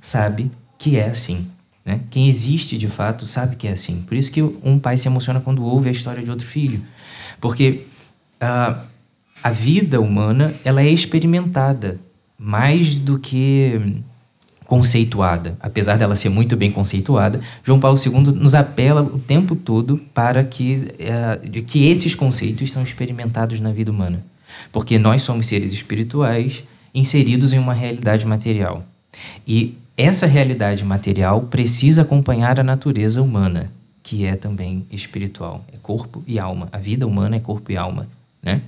sabe que é assim. Né? Quem existe de fato sabe que é assim. Por isso que um pai se emociona quando ouve a história de outro filho. Porque. Uh, a vida humana ela é experimentada mais do que conceituada. Apesar dela ser muito bem conceituada, João Paulo II nos apela o tempo todo para que, uh, de que esses conceitos são experimentados na vida humana. Porque nós somos seres espirituais inseridos em uma realidade material. E essa realidade material precisa acompanhar a natureza humana, que é também espiritual. É corpo e alma. A vida humana é corpo e alma, né?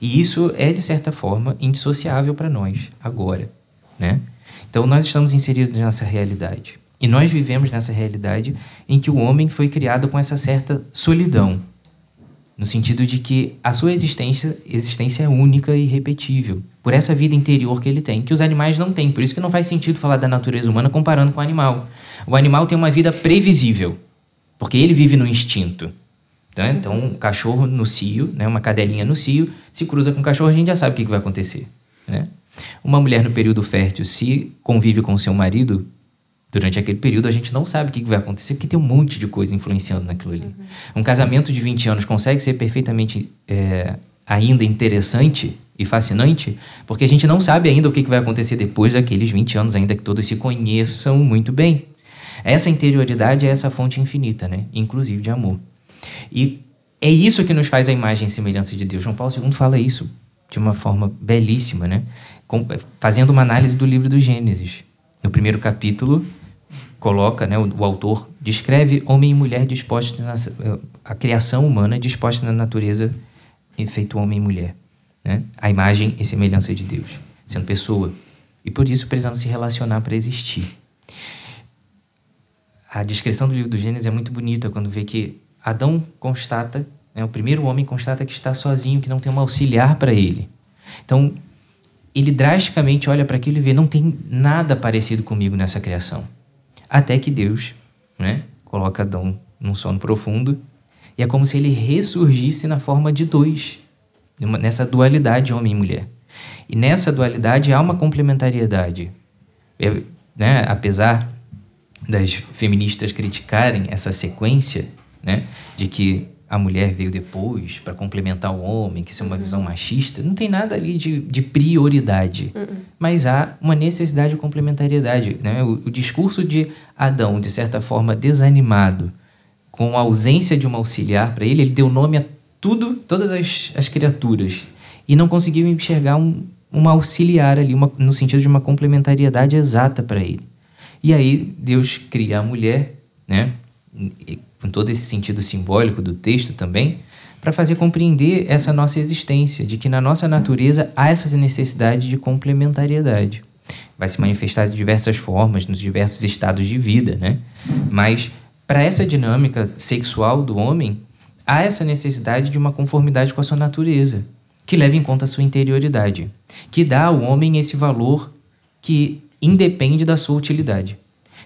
E isso é, de certa forma, indissociável para nós, agora. Né? Então, nós estamos inseridos nessa realidade. E nós vivemos nessa realidade em que o homem foi criado com essa certa solidão, no sentido de que a sua existência, existência é única e irrepetível, por essa vida interior que ele tem, que os animais não têm. Por isso que não faz sentido falar da natureza humana comparando com o animal. O animal tem uma vida previsível, porque ele vive no instinto. Né? Então, um cachorro no cio, né? uma cadelinha no cio, se cruza com um cachorro, a gente já sabe o que, que vai acontecer. Né? Uma mulher no período fértil, se convive com seu marido, durante aquele período a gente não sabe o que, vai acontecer, porque tem um monte de coisa influenciando naquilo ali. Uhum. Um casamento de 20 anos consegue ser perfeitamente é, ainda interessante e fascinante, porque a gente não sabe ainda o que, que vai acontecer depois daqueles 20 anos, ainda que todos se conheçam muito bem. Essa interioridade é essa fonte infinita, né? inclusive de amor. E é isso que nos faz a imagem e semelhança de Deus. João Paulo II fala isso de uma forma belíssima, né? Com, fazendo uma análise do livro do Gênesis. No primeiro capítulo, coloca, né, o, o autor descreve homem e mulher dispostos na, a criação humana disposta na natureza feito homem e mulher, né? A imagem e semelhança de Deus, sendo pessoa. E por isso precisamos se relacionar para existir. A descrição do livro do Gênesis é muito bonita quando vê que Adão constata, né, o primeiro homem constata que está sozinho, que não tem um auxiliar para ele. Então, ele drasticamente olha para aquilo e vê: não tem nada parecido comigo nessa criação. Até que Deus né, coloca Adão num sono profundo e é como se ele ressurgisse na forma de dois, nessa dualidade homem e mulher. E nessa dualidade há uma complementariedade. É, né, apesar das feministas criticarem essa sequência, né? De que a mulher veio depois para complementar o homem, que isso é uma uhum. visão machista. Não tem nada ali de, de prioridade. Uhum. Mas há uma necessidade de complementariedade. Né? O, o, discurso de Adão, de certa forma, desanimado, com a ausência de uma auxiliar para ele, ele deu nome a tudo, todas as, as criaturas. E não conseguiu enxergar um, uma auxiliar ali, uma, no sentido de uma complementariedade exata para ele. E aí Deus cria a mulher, né? Com todo esse sentido simbólico do texto também, para fazer compreender essa nossa existência, de que na nossa natureza há essa necessidade de complementariedade. Vai se manifestar de diversas formas, nos diversos estados de vida, né? Mas para essa dinâmica sexual do homem, há essa necessidade de uma conformidade com a sua natureza, que leva em conta a sua interioridade, que dá ao homem esse valor que independe da sua utilidade.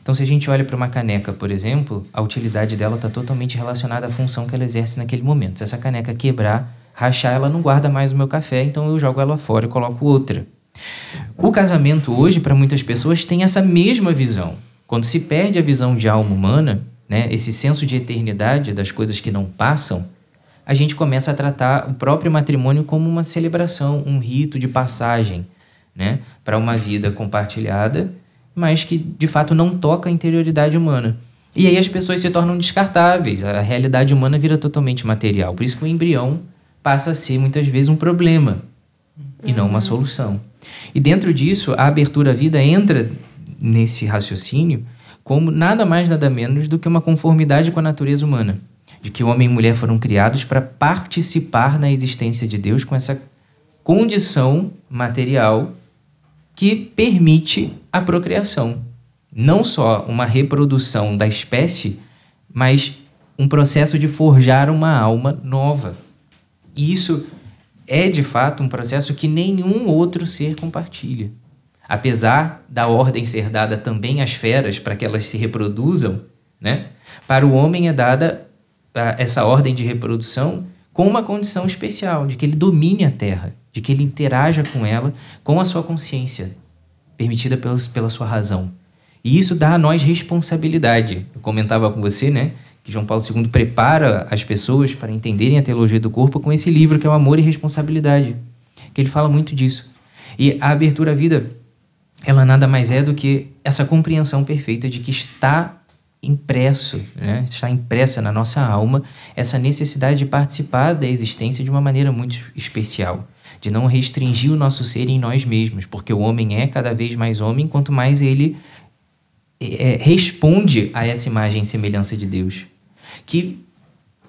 Então, se a gente olha para uma caneca, por exemplo, a utilidade dela está totalmente relacionada à função que ela exerce naquele momento. Se essa caneca quebrar, rachar, ela não guarda mais o meu café, então eu jogo ela fora e coloco outra. O casamento hoje, para muitas pessoas, tem essa mesma visão. Quando se perde a visão de alma humana, né, esse senso de eternidade das coisas que não passam, a gente começa a tratar o próprio matrimônio como uma celebração, um rito de passagem né, para uma vida compartilhada mas que de fato não toca a interioridade humana. E aí as pessoas se tornam descartáveis, a realidade humana vira totalmente material. Por isso que o embrião passa a ser muitas vezes um problema e não uma solução. E dentro disso, a abertura à vida entra nesse raciocínio como nada mais nada menos do que uma conformidade com a natureza humana, de que o homem e mulher foram criados para participar na existência de Deus com essa condição material que permite a procriação. Não só uma reprodução da espécie, mas um processo de forjar uma alma nova. E isso é de fato um processo que nenhum outro ser compartilha. Apesar da ordem ser dada também às feras para que elas se reproduzam, né? Para o homem é dada ah, essa ordem de reprodução com uma condição especial, de que ele domine a terra, de que ele interaja com ela com a sua consciência, permitida pela, pela sua razão. E isso dá a nós responsabilidade. Eu comentava com você, né? Que João Paulo II prepara as pessoas para entenderem a teologia do corpo com esse livro que é o Amor e Responsabilidade. Que ele fala muito disso. E a abertura à vida, ela nada mais é do que essa compreensão perfeita de que está impresso, né? está impressa na nossa alma essa necessidade de participar da existência de uma maneira muito especial, de não restringir o nosso ser em nós mesmos, porque o homem é cada vez mais homem quanto mais ele é, responde a essa imagem e semelhança de Deus, que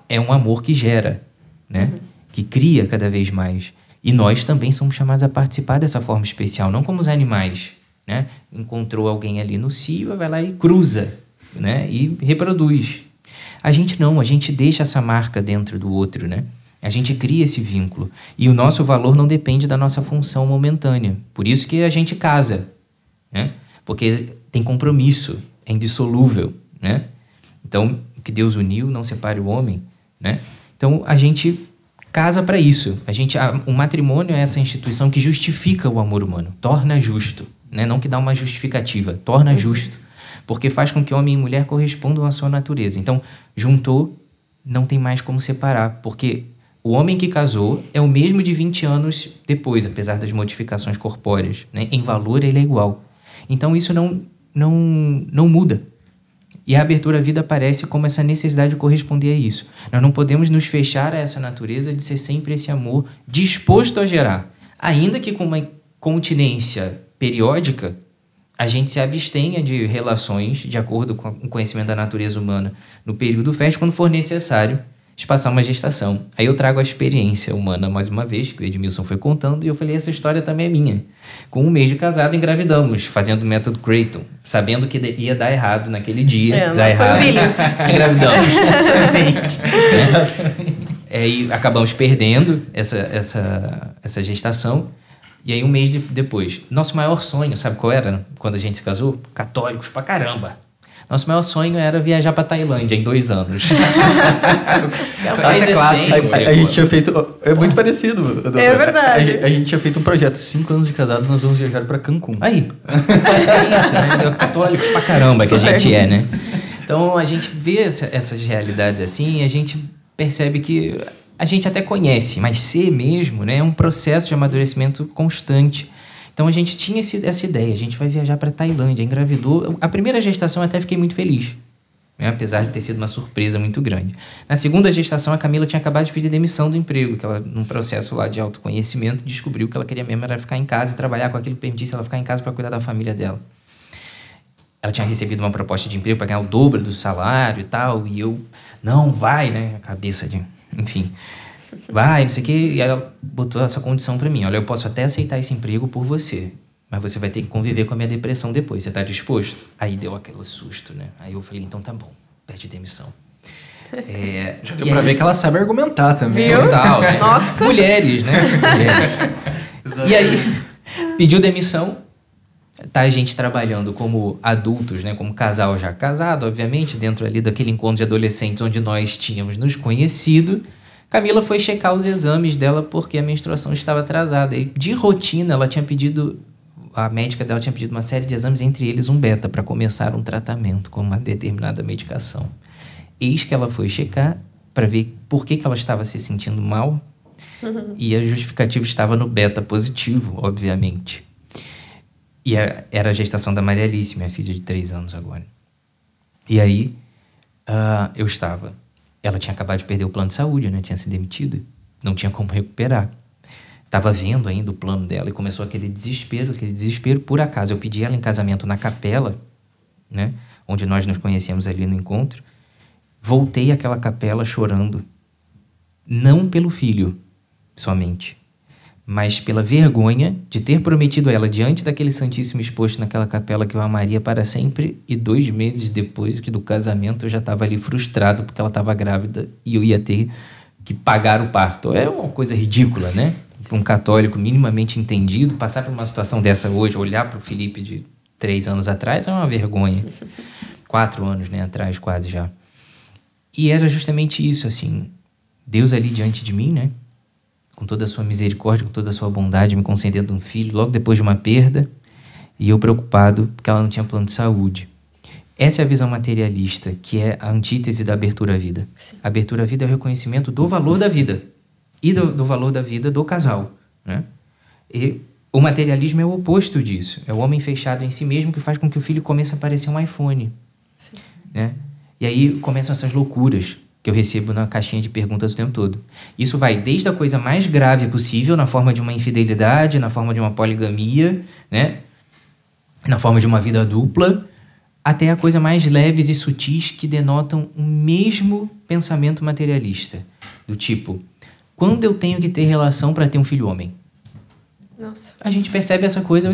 é um amor que gera, né? Uhum. que cria cada vez mais. E nós também somos chamados a participar dessa forma especial, não como os animais. Né? Encontrou alguém ali no cio, vai lá e cruza né? E reproduz. A gente não, a gente deixa essa marca dentro do outro, né? A gente cria esse vínculo. E o nosso valor não depende da nossa função momentânea. Por isso que a gente casa, né? Porque tem compromisso, é indissolúvel, né? Então, o que Deus uniu, não separe o homem, né? Então, a gente casa para isso. A gente, a, o matrimônio é essa instituição que justifica o amor humano, torna justo, né? Não que dá uma justificativa, torna justo porque faz com que homem e mulher correspondam à sua natureza. Então, juntou, não tem mais como separar, porque o homem que casou é o mesmo de 20 anos depois, apesar das modificações corpóreas. Né? Em valor, ele é igual. Então, isso não, não, não muda. E a abertura à vida aparece como essa necessidade de corresponder a isso. Nós não podemos nos fechar a essa natureza de ser sempre esse amor disposto a gerar, ainda que com uma continência periódica, a gente se abstenha de relações de acordo com o conhecimento da natureza humana no período fértil quando for necessário espaçar uma gestação. Aí eu trago a experiência humana mais uma vez, que o Edmilson foi contando, e eu falei, essa história também é minha. Com um mês de casado, engravidamos, fazendo o método Creighton, sabendo que ia dar errado naquele dia. É, dar errado. *laughs* engravidamos. *laughs* Exatamente. É, e acabamos perdendo essa, essa, essa gestação. E aí, um mês de, depois, nosso maior sonho, sabe qual era? Quando a gente se casou? Católicos pra caramba. Nosso maior sonho era viajar para Tailândia em dois anos. *laughs* é clássico. A, a, gente tinha feito. É muito parecido. Doutor. É verdade. A, a, gente tinha feito um projeto. Cinco anos de casado, nós vamos viajar para Cancún. Aí. É isso, né? Católicos pra caramba que a gente é, né? Então a gente vê essa, essas realidades assim e a gente percebe que a gente até conhece, mas ser mesmo né, é um processo de amadurecimento constante. Então a gente tinha esse, essa ideia, a gente vai viajar para Tailândia, engravidou. A primeira gestação até fiquei muito feliz, né, apesar de ter sido uma surpresa muito grande. Na segunda gestação, a Camila tinha acabado de pedir demissão do emprego, que ela, num processo lá de autoconhecimento, descobriu que ela queria mesmo era ficar em casa e trabalhar com aquilo que permitisse ela ficar em casa para cuidar da família dela. Ela tinha recebido uma proposta de emprego para ganhar o dobro do salário e tal, e eu, não, vai, né? A cabeça de enfim. Vai, não sei o quê. E ela botou essa condição para mim. Olha, eu posso até aceitar esse emprego por você, mas você vai ter que conviver com a minha depressão depois. Você tá disposto? Aí deu aquele susto, né? Aí eu falei, então tá bom, pede demissão. É, *laughs* Já deu pra aí... ver que ela sabe argumentar também. Viu? Total, né? Nossa! Mulheres, né? *laughs* Mulheres. e aí, pediu demissão. Tá a gente trabalhando como adultos, né? Como casal já casado, obviamente, dentro ali daquele encontro de adolescentes onde nós tínhamos nos conhecido. Camila foi checar os exames dela porque a menstruação estava atrasada. E de rotina, ela tinha pedido, a médica dela tinha pedido uma série de exames, entre eles um beta, para começar um tratamento com uma determinada medicação. Eis que ela foi checar para ver por que, que ela estava se sentindo mal. Uhum. E a justificativa estava no beta positivo, obviamente. E a, era a gestação da Maria Alice, minha filha de três anos agora. E aí uh, eu estava. Ela tinha acabado de perder o plano de saúde, né? Tinha se demitido. Não tinha como recuperar. Estava vendo ainda o plano dela e começou aquele desespero, aquele desespero. Por acaso, eu pedi ela em casamento na capela, né? Onde nós nos conhecemos ali no encontro. Voltei àquela capela chorando. Não pelo filho somente, mas pela vergonha de ter prometido a ela diante daquele Santíssimo exposto naquela capela que eu amaria para sempre e dois meses depois que do casamento eu já estava ali frustrado porque ela estava grávida e eu ia ter que pagar o parto. É uma coisa ridícula, né? Para um católico minimamente entendido, passar por uma situação dessa hoje, olhar para o Felipe de três anos atrás é uma vergonha. *laughs* Quatro anos, né? Atrás, quase já. E era justamente isso, assim. Deus ali diante de mim, né? Com toda a sua misericórdia, com toda a sua bondade, me concedendo um filho logo depois de uma perda, e eu preocupado porque ela não tinha plano de saúde. Essa é a visão materialista, que é a antítese da abertura à vida. Sim. A abertura à vida é o reconhecimento do valor da vida e do, do valor da vida do casal. Né? E o materialismo é o oposto disso. É o homem fechado em si mesmo que faz com que o filho comece a parecer um iPhone. Sim. Né? E aí começam essas loucuras que eu recebo na caixinha de perguntas o tempo todo. Isso vai desde a coisa mais grave possível, na forma de uma infidelidade, na forma de uma poligamia, né? na forma de uma vida dupla, até a coisa mais leves e sutis que denotam o mesmo pensamento materialista. Do tipo, quando eu tenho que ter relação para ter um filho homem? Nossa. A gente percebe essa coisa,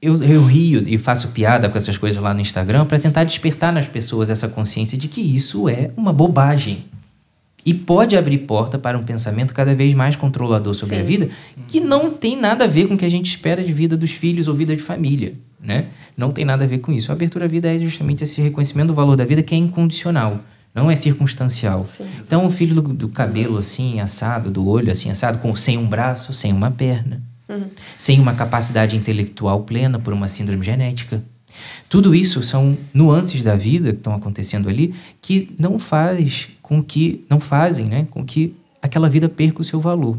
eu, eu rio e faço piada com essas coisas lá no Instagram para tentar despertar nas pessoas essa consciência de que isso é uma bobagem. E pode abrir porta para um pensamento cada vez mais controlador sobre Sim. a vida, que não tem nada a ver com o que a gente espera de vida dos filhos ou vida de família. Né? Não tem nada a ver com isso. A abertura à vida é justamente esse reconhecimento do valor da vida que é incondicional, não é circunstancial. Sim. Então, o filho do, do cabelo assim, assado, do olho assim, assado, com, sem um braço, sem uma perna sem uma capacidade intelectual plena por uma síndrome genética. Tudo isso são nuances da vida que estão acontecendo ali que não faz com que não fazem, né, com que aquela vida perca o seu valor.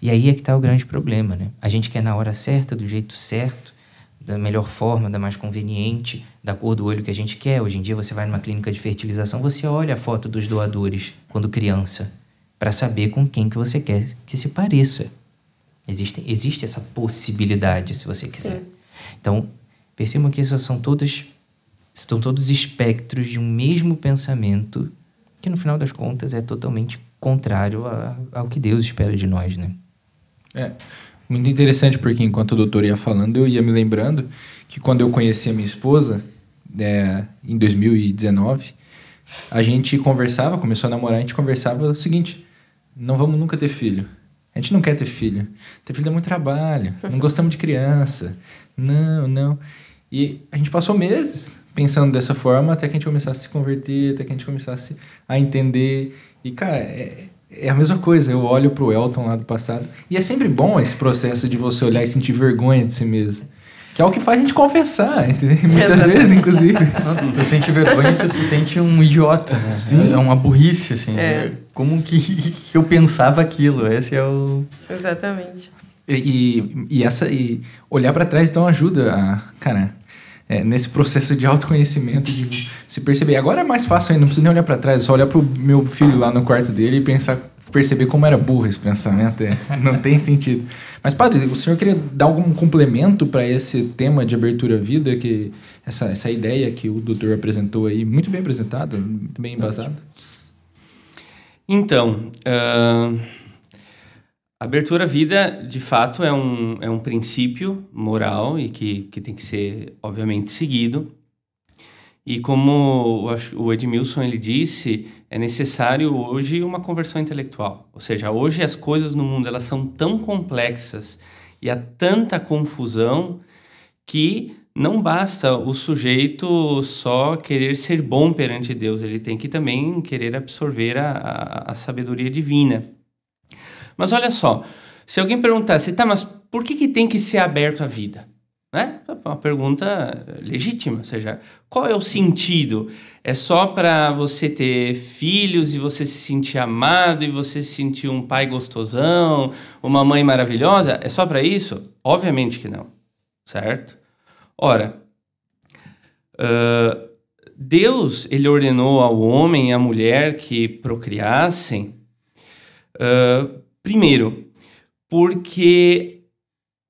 E aí é que está o grande problema, né? A gente quer na hora certa, do jeito certo, da melhor forma, da mais conveniente, da cor do olho que a gente quer. Hoje em dia você vai numa clínica de fertilização, você olha a foto dos doadores quando criança, para saber com quem que você quer que se pareça. Existe, existe essa possibilidade, se você quiser. Sim. Então, percebam que essas são todas estão todos espectros de um mesmo pensamento que no final das contas é totalmente contrário a, ao que Deus espera de nós, né? É muito interessante porque enquanto o doutor ia falando eu ia me lembrando que quando eu conheci a minha esposa é, em 2019 a gente conversava, começou a namorar, a gente conversava o seguinte: não vamos nunca ter filho. A gente não quer ter filho. Ter filho é muito trabalho. *laughs* Não gostamos de criança. Não, não. E a gente passou meses pensando dessa forma até que a gente começasse a se converter, até que a gente começasse a entender. E, cara, é, é a mesma coisa. Eu olho pro Elton lá do passado. E é sempre bom esse processo de você olhar e sentir vergonha de si mesmo. Que é o que faz a gente confessar, *laughs* entendeu? Muitas Exatamente. vezes, inclusive. tu sente vergonha, tu se sente um idiota, né? Sim. É uma burrice, assim. É. Como que, *laughs* eu pensava aquilo? Esse é o... Exatamente. E, e, e essa, e olhar para trás então ajuda a, cara, é, nesse processo de autoconhecimento, de se perceber. Agora é mais fácil ainda, não preciso nem olhar para trás, é só olhar pro meu filho lá no quarto dele e pensar, perceber como era burro esse pensamento. É, não tem sentido. Mas, padre, o senhor queria dar algum complemento para esse tema de abertura à vida, que essa, essa ideia que o doutor apresentou aí, muito bem apresentada, muito bem embasada? Então, uh, abertura à vida, de fato, é um, é um princípio moral e que, que tem que ser, obviamente, seguido. E como o Edmilson ele disse, é necessário hoje uma conversão intelectual. Ou seja, hoje as coisas no mundo elas são tão complexas e há tanta confusão que não basta o sujeito só querer ser bom perante Deus, ele tem que também querer absorver a, a, a sabedoria divina. Mas olha só, se alguém perguntasse, tá, mas por que, que tem que ser aberto à vida? Né? Uma pergunta legítima, ou seja, qual é o sentido? É só para você ter filhos e você se sentir amado e você se sentir um pai gostosão, uma mãe maravilhosa? É só para isso? Obviamente que não, certo? Ora, uh, Deus ele ordenou ao homem e à mulher que procriassem, uh, primeiro, porque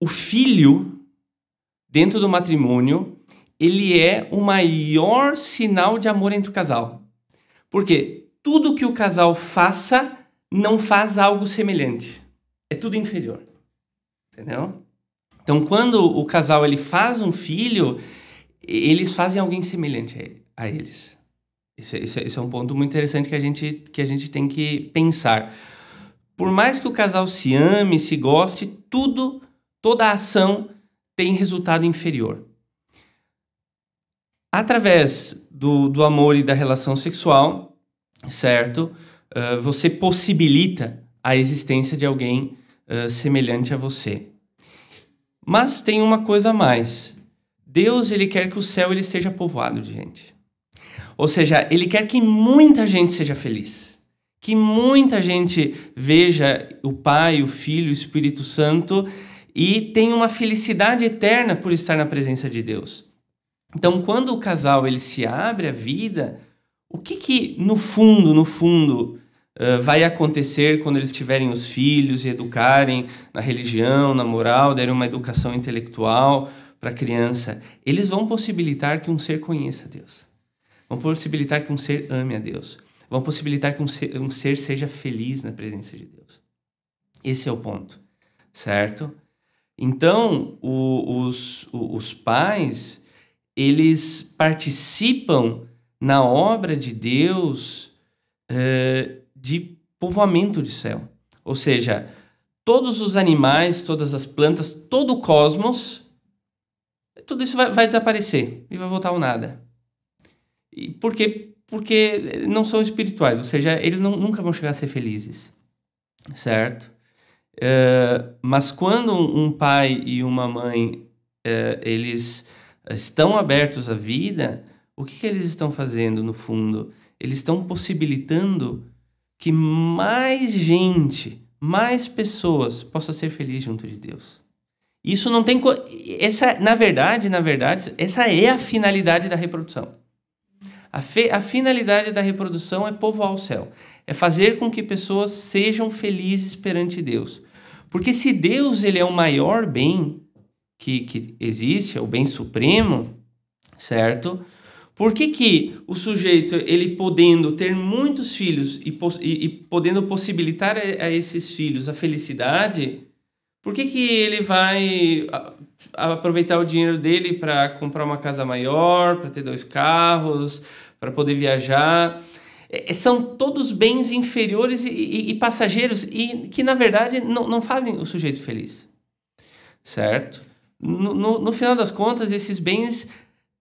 o filho dentro do matrimônio ele é o maior sinal de amor entre o casal. Porque tudo que o casal faça não faz algo semelhante. É tudo inferior. Entendeu? Então, quando o casal ele faz um filho, eles fazem alguém semelhante a, eles. Esse, esse, esse, é um ponto muito interessante que a, gente, que a gente tem que pensar. Por mais que o casal se ame, se goste, tudo, toda a ação tem resultado inferior. Através do, do amor e da relação sexual, certo? Uh, você possibilita a existência de alguém uh, semelhante a você. Mas tem uma coisa a mais. Deus ele quer que o céu ele esteja povoado de gente. Ou seja, ele quer que muita gente seja feliz. Que muita gente veja o Pai, o Filho, o Espírito Santo e tenha uma felicidade eterna por estar na presença de Deus. Então, quando o casal ele se abre à vida, o que que no fundo, no fundo, uh, vai acontecer quando eles tiverem os filhos e educarem na religião, na moral, derem uma educação intelectual para a criança? Eles vão possibilitar que um ser conheça Deus. Vão possibilitar que um ser ame a Deus. Vão possibilitar que um ser, um ser seja feliz na presença de Deus. Esse é o ponto, certo? Então, o, os, os pais, eles participam na obra de Deus uh, de povoamento de céu. Ou seja, todos os animais, todas as plantas, todo o cosmos, tudo isso vai, vai desaparecer e vai voltar ao nada. E por quê? Porque não são espirituais, ou seja, eles não, nunca vão chegar a ser felizes, certo? Uh, mas quando um pai e uma mãe uh, eles estão abertos à vida, o que, que eles estão fazendo no fundo? Eles estão possibilitando que mais gente, mais pessoas possa ser feliz junto de Deus. Isso não tem essa na verdade, na verdade, essa é a finalidade da reprodução. A, a finalidade da reprodução é povoar o céu, é fazer com que pessoas sejam felizes perante Deus. Porque se Deus ele é o maior bem que, que existe, é o bem supremo, certo? Por que, que o sujeito, ele podendo ter muitos filhos e, e, e podendo possibilitar a, a, esses filhos a felicidade, por que, que ele vai a, aproveitar o dinheiro dele para comprar uma casa maior, para ter dois carros, para poder viajar? É, são todos bens inferiores e, e, e passageiros e que, na verdade, não, não fazem o sujeito feliz. Certo? No, no, no final das contas, esses bens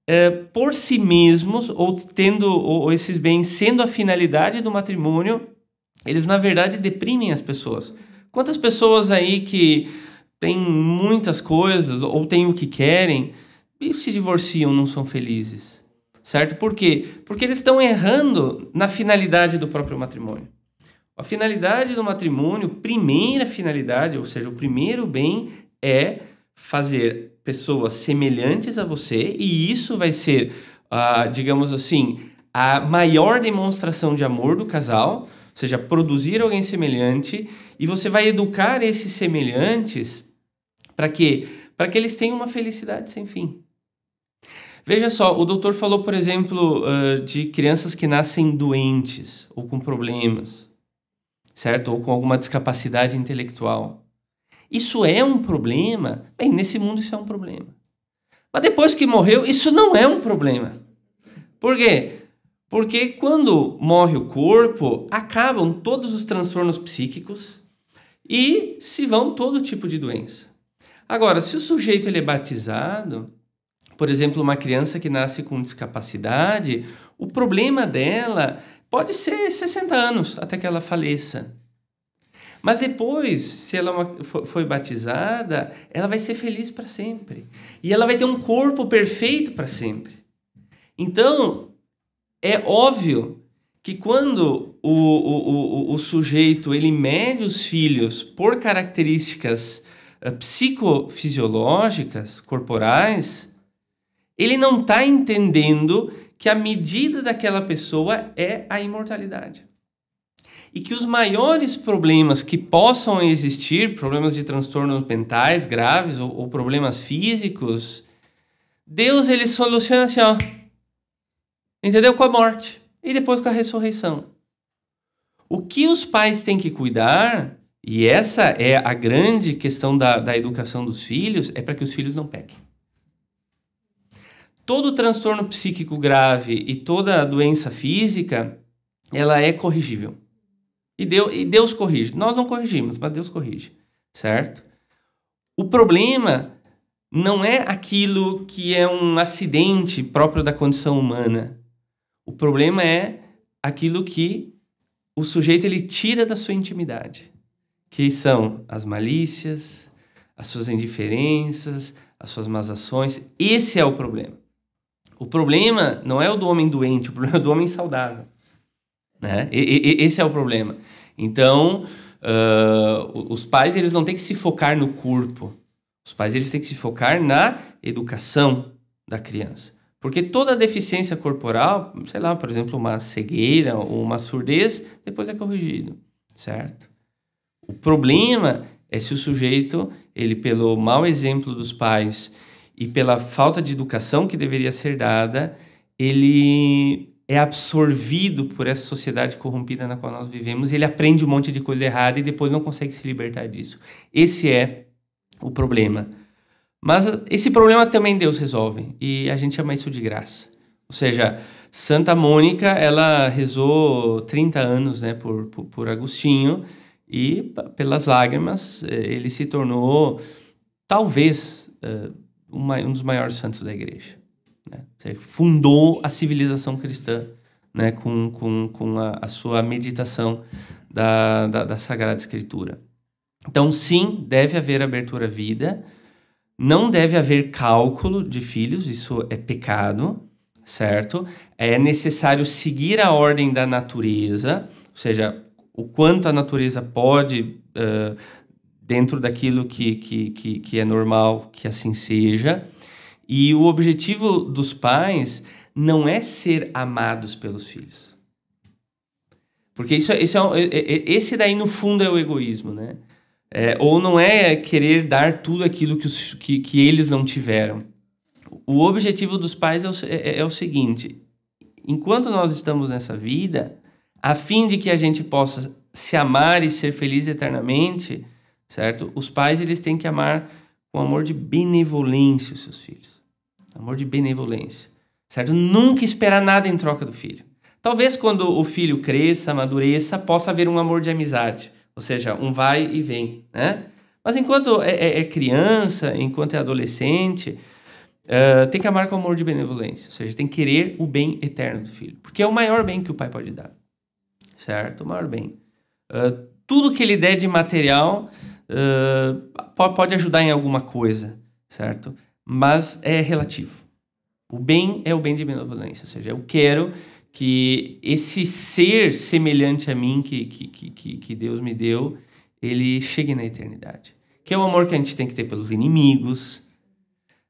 é, por si mesmos, ou tendo ou esses bens sendo a finalidade do matrimônio, eles na verdade deprimem as pessoas. Quantas pessoas aí que têm muitas coisas ou têm o que querem e se divorciam, não são felizes? Certo? Por quê? Porque eles estão errando na finalidade do próprio matrimônio. A finalidade do matrimônio, primeira finalidade, ou seja, o primeiro bem é fazer pessoas semelhantes a você, e isso vai ser, uh, digamos assim, a maior demonstração de amor do casal, ou seja, produzir alguém semelhante, e você vai educar esses semelhantes para quê? Para que eles tenham uma felicidade sem fim. Veja só, o doutor falou, por exemplo, uh, de crianças que nascem doentes ou com problemas, certo? Ou com alguma discapacidade intelectual. Isso é um problema? Bem, nesse mundo isso é um problema. Mas depois que morreu, isso não é um problema. Por quê? Porque quando morre o corpo, acabam todos os transtornos psíquicos e se vão todo tipo de doença. Agora, se o sujeito ele é batizado, por exemplo, uma criança que nasce com discapacidade, o problema dela pode ser 60 anos até que ela faleça. Mas depois, se ela é foi batizada, ela vai ser feliz para sempre. E ela vai ter um corpo perfeito para sempre. Então, é óbvio que quando o, o, o, o sujeito ele mede os filhos por características uh, psicofisiológicas, corporais, ele não está entendendo que a medida daquela pessoa é a imortalidade. E que os maiores problemas que possam existir, problemas de transtornos mentais graves ou, ou problemas físicos, Deus ele soluciona assim, ó. Entendeu? Com a morte. E depois com a ressurreição. O que os pais têm que cuidar, e essa é a grande questão da, da educação dos filhos, é para que os filhos não pequem todo transtorno psíquico grave e toda doença física, ela é corrigível. E Deus, e Deus corrige. Nós não corrigimos, mas Deus corrige, certo? O problema não é aquilo que é um acidente próprio da condição humana. O problema é aquilo que o sujeito ele tira da sua intimidade, que são as malícias, as suas indiferenças, as suas más ações. Esse é o problema. O problema não é o do homem doente, o problema é do homem saudável. Né? E, e, esse é o problema. Então, uh, os pais eles não têm que se focar no corpo. Os pais eles têm que se focar na educação da criança. Porque toda deficiência corporal, sei lá, por exemplo, uma cegueira ou uma surdez, depois é corrigido, certo? O problema é se o sujeito, ele pelo mau exemplo dos pais e pela falta de educação que deveria ser dada, ele é absorvido por essa sociedade corrompida na qual nós vivemos, ele aprende um monte de coisa errada e depois não consegue se libertar disso. Esse é o problema. Mas esse problema também Deus resolve e a gente chama isso de graça. Ou seja, Santa Mônica, ela rezou 30 anos né, por, por, por Agostinho e pelas lágrimas eh, ele se tornou, talvez, uma, um dos maiores santos da igreja. Né? Fundou a civilização cristã né? com, com, com a, a sua meditação da, da, da, Sagrada Escritura. Então, sim, deve haver abertura à vida, não deve haver cálculo de filhos, isso é pecado, certo? É necessário seguir a ordem da natureza, ou seja, o quanto a natureza pode uh, dentro daquilo que, que, que, que é normal que assim seja. E o objetivo dos pais não é ser amados pelos filhos. Porque isso, é, isso é, é, é, esse daí, no fundo, é o egoísmo, né? É, ou não é querer dar tudo aquilo que, os, que, que eles não tiveram. O objetivo dos pais é o, é, é o seguinte: enquanto nós estamos nessa vida, a fim de que a gente possa se amar e ser feliz eternamente, certo? Os pais eles têm que amar com amor de benevolência os seus filhos. Amor de benevolência, certo? Nunca esperar nada em troca do filho. Talvez quando o filho cresça, amadureça, possa haver um amor de amizade, ou seja, um vai e vem, né? Mas enquanto é, é, é criança, enquanto é adolescente, uh, tem que amar com amor de benevolência, ou seja, tem que querer o bem eterno do filho, porque é o maior bem que o pai pode dar, certo? O maior bem. Uh, tudo que ele der de material uh, pode ajudar em alguma coisa, certo? Mas é relativo. O bem é o bem de benevolência, ou seja, eu quero que esse ser semelhante a mim que, que, que, que Deus me deu, ele chegue na eternidade. Que é o amor que a gente tem que ter pelos inimigos,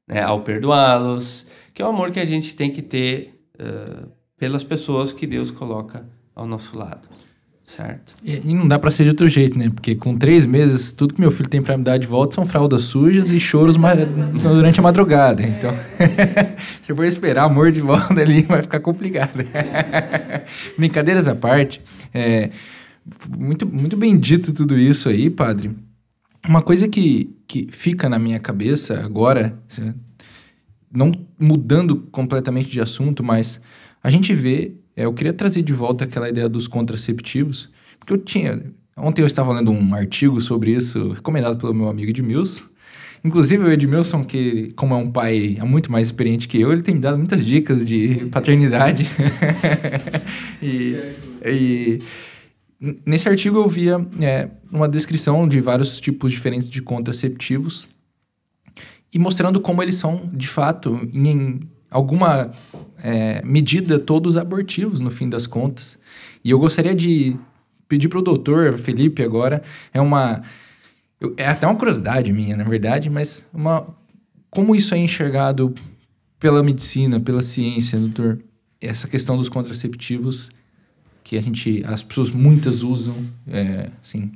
né, ao perdoá-los, que é o amor que a gente tem que ter uh, pelas pessoas que Deus coloca ao nosso lado. Certo. E, e, não dá para ser de outro jeito, né? Porque com três meses, tudo que meu filho tem para me dar de volta são fraldas sujas e choros durante a madrugada. Então, *laughs* se for esperar amor de volta ali, vai ficar complicado. *laughs* Brincadeiras à parte, é, muito, muito bem dito tudo isso aí, padre. Uma coisa que, que fica na minha cabeça agora, não mudando completamente de assunto, mas a gente vê é, eu queria trazer de volta aquela ideia dos contraceptivos, porque eu tinha. Ontem eu estava lendo um artigo sobre isso, recomendado pelo meu amigo Edmilson. Inclusive, o Edmilson, que, como é um pai muito mais experiente que eu, ele tem me dado muitas dicas de *laughs* paternidade. *laughs* e, e, nesse artigo eu via é, uma descrição de vários tipos diferentes de contraceptivos e mostrando como eles são, de fato, em alguma é, medida todos abortivos no fim das contas. E eu gostaria de pedir para o doutor Felipe agora, é uma... É até uma curiosidade minha, na verdade, mas uma, como isso é enxergado pela medicina, pela ciência, doutor? essa questão dos contraceptivos que a gente, as pessoas muitas usam, é, assim,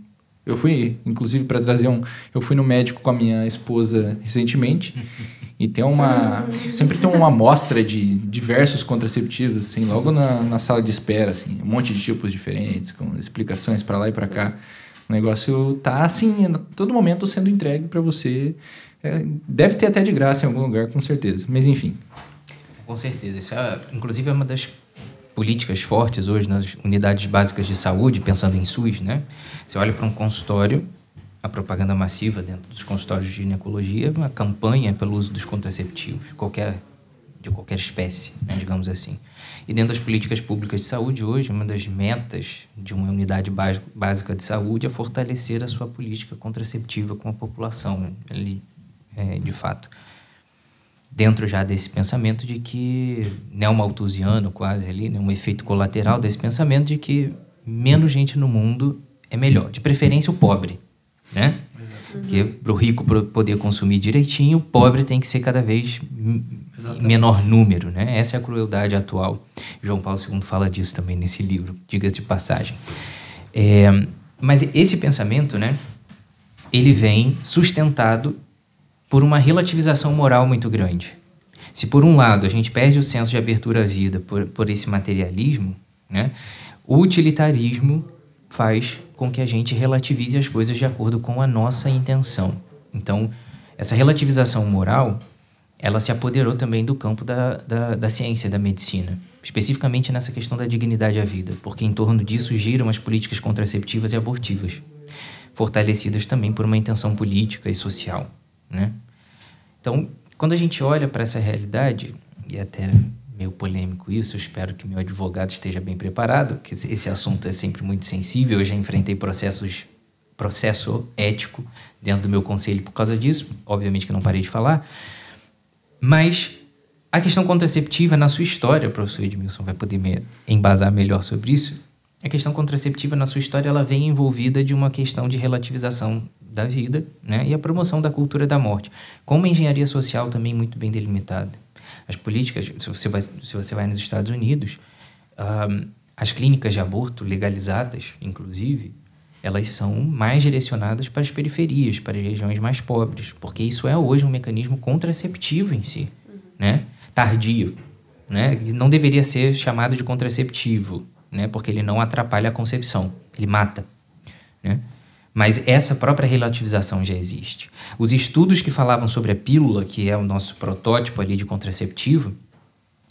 eu fui, inclusive, para trazer um. Eu fui no médico com a minha esposa recentemente *laughs* e tem uma. Sempre tem uma amostra de diversos contraceptivos, assim, logo na, na sala de espera, assim, um monte de tipos diferentes, com explicações para lá e para cá. O negócio tá, assim, a todo momento sendo entregue para você. É, deve ter até de graça em algum lugar, com certeza. Mas enfim. Com certeza. Isso é, inclusive, é uma das políticas fortes hoje nas unidades básicas de saúde, pensando em SUS, né? Você olha para um consultório, a propaganda massiva dentro dos consultórios de ginecologia, uma campanha pelo uso dos contraceptivos, qualquer de qualquer espécie, né, digamos assim. E dentro das políticas públicas de saúde hoje, uma das metas de uma unidade básica de saúde é fortalecer a sua política contraceptiva com a população, ali, é, de fato dentro já desse pensamento de que neomalthusiano quase ali, né, um efeito colateral desse pensamento de que menos gente no mundo é melhor, de preferência o pobre, né? Porque para o rico poder consumir direitinho, o pobre tem que ser cada vez Exatamente. menor número, né? Essa é a crueldade atual. João Paulo II fala disso também nesse livro, diga-se de passagem. É, mas esse pensamento, né? Ele vem sustentado por uma relativização moral muito grande. Se por um lado a gente perde o senso de abertura à vida por, por esse materialismo, né, o utilitarismo faz com que a gente relativize as coisas de acordo com a nossa intenção. Então, essa relativização moral, ela se apoderou também do campo da, da, da ciência, da medicina, especificamente nessa questão da dignidade à vida, porque em torno disso giram as políticas contraceptivas e abortivas, fortalecidas também por uma intenção política e social. Né? Então, quando a gente olha para essa realidade, e até meio polêmico isso, eu espero que meu advogado esteja bem preparado, porque esse assunto é sempre muito sensível, eu já enfrentei processos processo ético dentro do meu conselho por causa disso, obviamente que não parei de falar, mas a questão contraceptiva na sua história, o professor Edmilson vai poder me embasar melhor sobre isso, a questão contraceptiva na sua história ela vem envolvida de uma questão de relativização da vida né, e a promoção da cultura da morte, com uma engenharia social também muito bem delimitada. As políticas, se você vai, se você vai nos Estados Unidos, um, as clínicas de aborto legalizadas, inclusive, elas são mais direcionadas para as periferias, para as regiões mais pobres, porque isso é hoje um mecanismo contraceptivo em si, né? tardio, né? não deveria ser chamado de contraceptivo, né? Porque ele não atrapalha a concepção, ele mata? Mas essa própria relativização já existe. Os estudos que falavam sobre a pílula, que é o nosso protótipo ali de contraceptivo,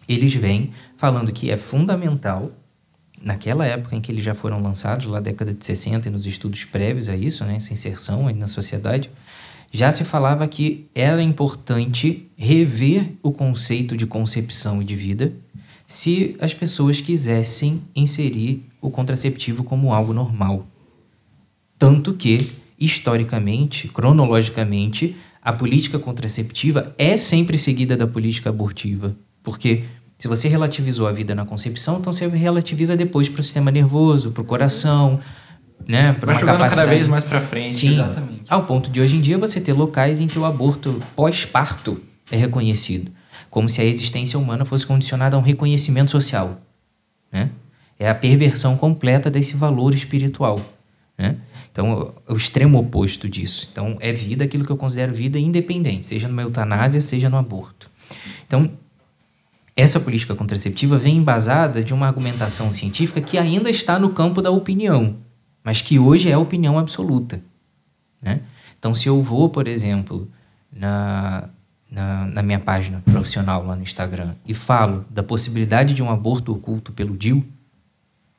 eles vêm falando que é fundamental, naquela época em que eles já foram lançados, lá década de 60 e nos estudos prévios a isso, né, essa inserção aí na sociedade, já se falava que era importante rever o conceito de concepção e de vida se as pessoas quisessem inserir o contraceptivo como algo normal. Tanto que, historicamente, cronologicamente, a política contraceptiva é sempre seguida da política abortiva. Porque se você relativizou a vida na concepção, então você relativiza depois para o sistema nervoso, para o coração, né? Para uma capacidade... cada vez mais para frente. Sim, Exatamente. Ao ponto de hoje em dia você ter locais em que o aborto pós-parto é reconhecido como se a existência humana fosse condicionada a um reconhecimento social. Né? É a perversão completa desse valor espiritual. Né? Então, é o extremo oposto disso. Então, é vida aquilo que eu considero vida independente, seja numa eutanásia, seja no aborto. Então, essa política contraceptiva vem embasada de uma argumentação científica que ainda está no campo da opinião, mas que hoje é opinião absoluta. Né? Então, se eu vou, por exemplo, na, na, na, minha página profissional lá no Instagram e falo da possibilidade de um aborto oculto pelo DIL,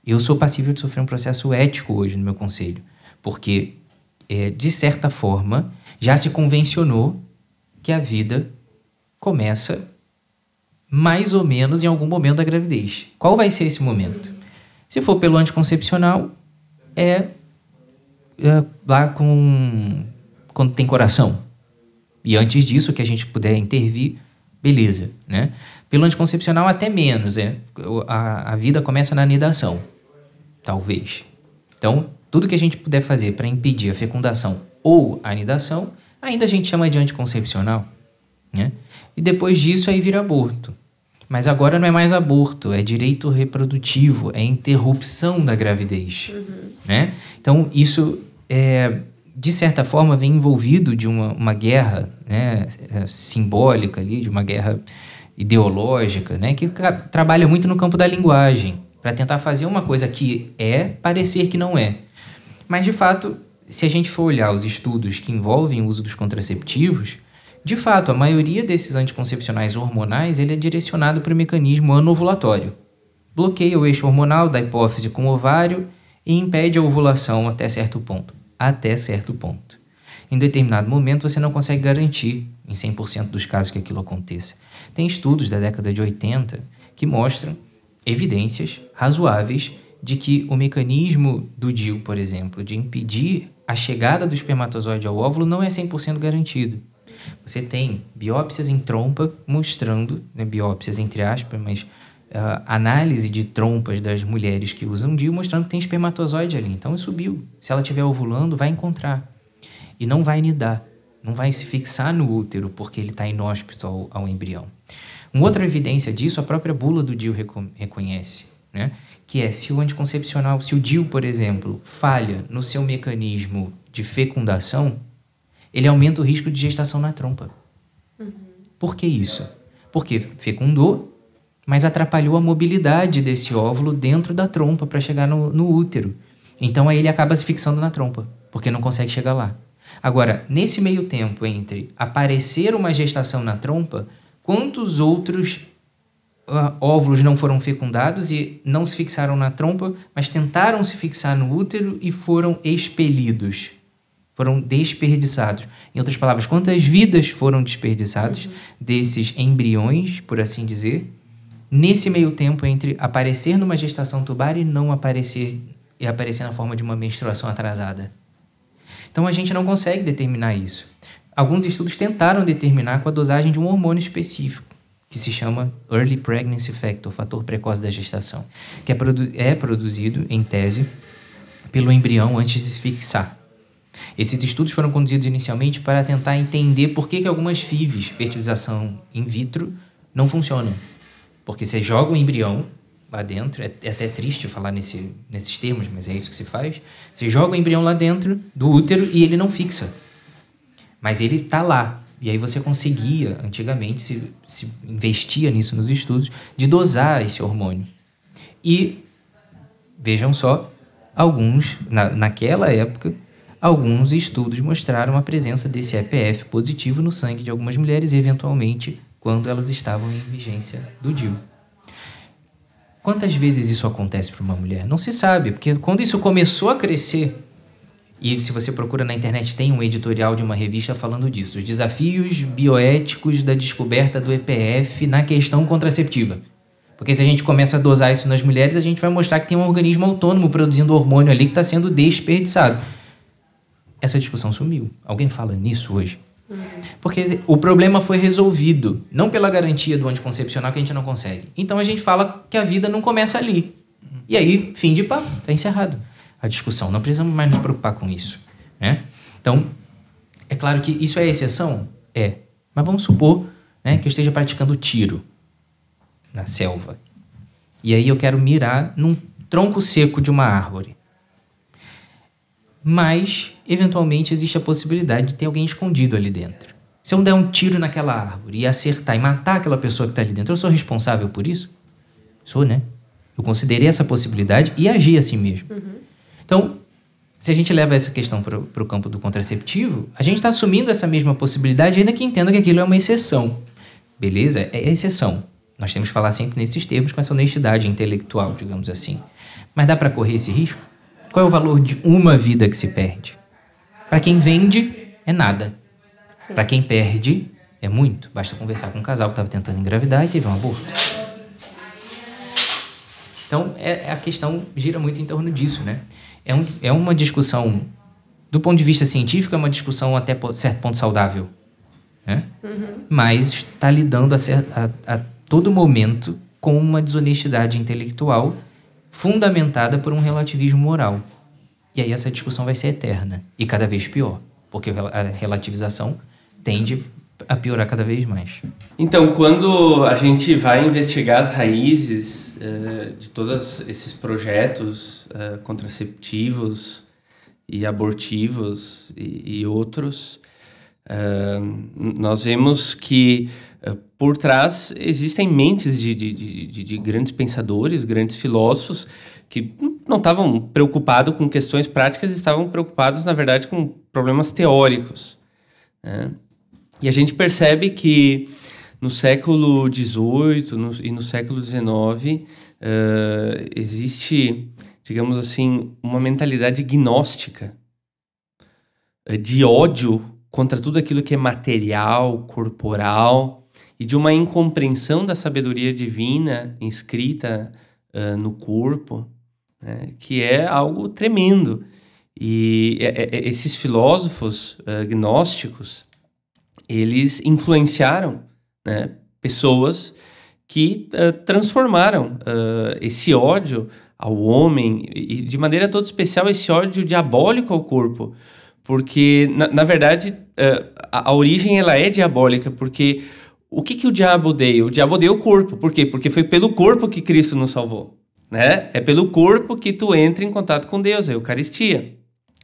eu sou passível de sofrer um processo ético hoje no meu conselho. Porque, é, de certa forma, já se convencionou que a vida começa mais ou menos em algum momento da gravidez. Qual vai ser esse momento? Se for pelo anticoncepcional, é, é lá com quando tem coração, e antes disso, que a gente puder intervir, beleza, né? Pelo anticoncepcional, até menos, é. A, a vida começa na anidação, talvez. Então, tudo que a gente puder fazer para impedir a fecundação ou a anidação, ainda a gente chama de anticoncepcional, né? E depois disso, aí vira aborto. Mas agora não é mais aborto, é direito reprodutivo, é interrupção da gravidez. Né? Então, isso, é, de certa forma, vem envolvido de uma, uma guerra né, é, simbólica ali, de uma guerra ideológica, né, que trabalha muito no campo da linguagem, para tentar fazer uma coisa que é parecer que não é. Mas, de fato, se a gente for olhar os estudos que envolvem o uso dos contraceptivos, de fato, a maioria desses anticoncepcionais hormonais ele é direcionado para o mecanismo anovulatório. Bloqueia o eixo hormonal da hipófise com o ovário e impede a ovulação até certo ponto. Até certo ponto. Em determinado momento, você não consegue garantir, em 100% dos casos, que aquilo aconteça. Tem estudos da década de 80 que mostram evidências razoáveis de que o mecanismo do DIU, por exemplo, de impedir a chegada do espermatozoide ao óvulo não é 100% garantido. Você tem biópsias em trompa mostrando, né, biópsias entre aspas, mas uh, análise de trompas das mulheres que usam DIU mostrando que tem espermatozoide ali. Então subiu. Se ela estiver ovulando, vai encontrar. E não vai nidar. Não vai se fixar no útero porque ele está inóspito ao, ao embrião. Uma outra evidência disso, a própria bula do DIU reconhece, né? Que é se o anticoncepcional, se o DIU, por exemplo, falha no seu mecanismo de fecundação, ele aumenta o risco de gestação na trompa. Uhum. Por que isso? Porque fecundou, mas atrapalhou a mobilidade desse óvulo dentro da trompa para chegar no, no útero. Então aí ele acaba se fixando na trompa, porque não consegue chegar lá. Agora, nesse meio tempo entre aparecer uma gestação na trompa, quantos outros óvulos não foram fecundados e não se fixaram na trompa, mas tentaram se fixar no útero e foram expelidos? foram desperdiçados. Em outras palavras, quantas vidas foram desperdiçadas uhum. desses embriões, por assim dizer, nesse meio tempo entre aparecer numa gestação tubar e não aparecer e aparecer na forma de uma menstruação atrasada. Então a gente não consegue determinar isso. Alguns estudos tentaram determinar com a dosagem de um hormônio específico, que se chama Early Pregnancy Factor, fator precoce da gestação, que é, produ é produzido, em tese, pelo embrião antes de se fixar. Esses estudos foram conduzidos inicialmente para tentar entender por que, que algumas FIVs, fertilização in vitro, não funcionam. Porque você joga o embrião lá dentro, é, é até triste falar nesse, nesses termos, mas é isso que se faz. Você joga o embrião lá dentro do útero e ele não fixa. Mas ele está lá. E aí você conseguia, antigamente, se, se investia nisso nos estudos, de dosar esse hormônio. E, vejam só, alguns, na, naquela época, Alguns estudos mostraram a presença desse EPF positivo no sangue de algumas mulheres, eventualmente quando elas estavam em vigência do DIU. Quantas vezes isso acontece para uma mulher? Não se sabe, porque quando isso começou a crescer, e se você procura na internet, tem um editorial de uma revista falando disso, os desafios bioéticos da descoberta do EPF na questão contraceptiva. Porque se a gente começa a dosar isso nas mulheres, a gente vai mostrar que tem um organismo autônomo produzindo hormônio ali que está sendo desperdiçado essa discussão sumiu. Alguém fala nisso hoje? Porque o problema foi resolvido, não pela garantia do anticoncepcional que a gente não consegue. Então a gente fala que a vida não começa ali. E aí, fim de papo, está encerrado a discussão. Não precisamos mais nos preocupar com isso. Né? Então, é claro que isso é exceção? É. Mas vamos supor né, que eu esteja praticando tiro na selva. E aí eu quero mirar num tronco seco de uma árvore mas eventualmente existe a possibilidade de ter alguém escondido ali dentro. Se eu der um tiro naquela árvore e acertar e matar aquela pessoa que está ali dentro, eu sou responsável por isso? Sou, né? Eu considerei essa possibilidade e agi assim mesmo. Uhum. Então, se a gente leva essa questão para o campo do contraceptivo, a gente está assumindo essa mesma possibilidade, ainda que entenda que aquilo é uma exceção. Beleza? É exceção. Nós temos que falar sempre nesses termos com essa honestidade intelectual, digamos assim. Mas dá para correr esse risco? Qual é o valor de uma vida que se perde? Para quem vende, é nada. Para quem perde, é muito. Basta conversar com um casal que estava tentando engravidar e teve um aborto. Então, é, a questão gira muito em torno disso, né? É, um, é uma discussão, do ponto de vista científico, é uma discussão até certo ponto saudável. Né? Uhum. Mas está lidando a, a, a todo momento com uma desonestidade intelectual fundamentada por um relativismo moral. E aí essa discussão vai ser eterna e cada vez pior, porque a relativização tende a piorar cada vez mais. Então, quando a gente vai investigar as raízes uh, de todos esses projetos uh, contraceptivos e abortivos e, e outros, uh, nós vemos que por trás existem mentes de, de, de, de, grandes pensadores, grandes filósofos que não estavam preocupados com questões práticas, estavam preocupados, na verdade, com problemas teóricos. Né? E a gente percebe que no século XVIII e no século XIX uh, existe, digamos assim, uma mentalidade gnóstica uh, de ódio contra tudo aquilo que é material, corporal e de uma incompreensão da sabedoria divina inscrita uh, no corpo, né, que é algo tremendo. E esses filósofos gnósticos eles influenciaram né, pessoas que uh, transformaram uh, esse ódio ao homem e de maneira toda especial esse ódio diabólico ao corpo porque na, na verdade uh, a, a, origem ela é diabólica porque o que, que o diabo odeia? O diabo odeia o corpo. Por quê? Porque foi pelo corpo que Cristo nos salvou. Né? É pelo corpo que tu entra em contato com Deus, a Eucaristia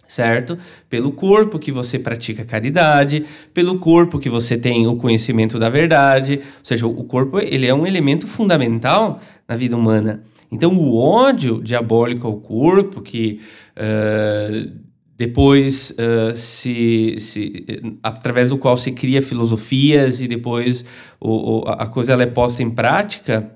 certo? Pelo corpo que você pratica caridade, pelo corpo que você tem o conhecimento da verdade, ou seja, o corpo ele é um elemento fundamental na vida humana. Então, o ódio diabólico ao corpo, que uh, depois uh, se, se, através do qual se cria filosofias e depois o, o, a coisa ela é posta em prática,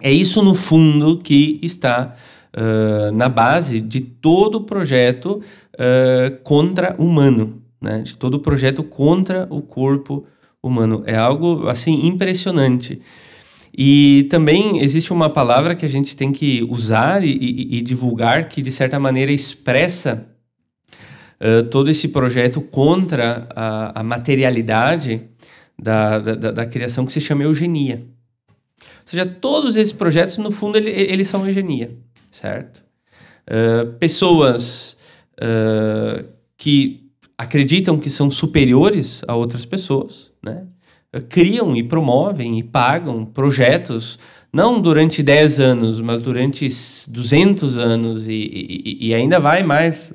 é isso no fundo que está uh, na base de todo o projeto uh, contra-humano, né? de todo o projeto contra o corpo humano. É algo assim impressionante. E também existe uma palavra que a gente tem que usar e, e, e divulgar que, de certa maneira, expressa uh, todo esse projeto contra a, a materialidade da, da, da, criação, que se chama eugenia. Ou seja, todos esses projetos, no fundo, ele, eles são eugenia, certo? Uh, pessoas uh, que acreditam que são superiores a outras pessoas, né? criam e promovem e pagam projetos, não durante 10 anos, mas durante 200 anos e, e, e ainda vai mais,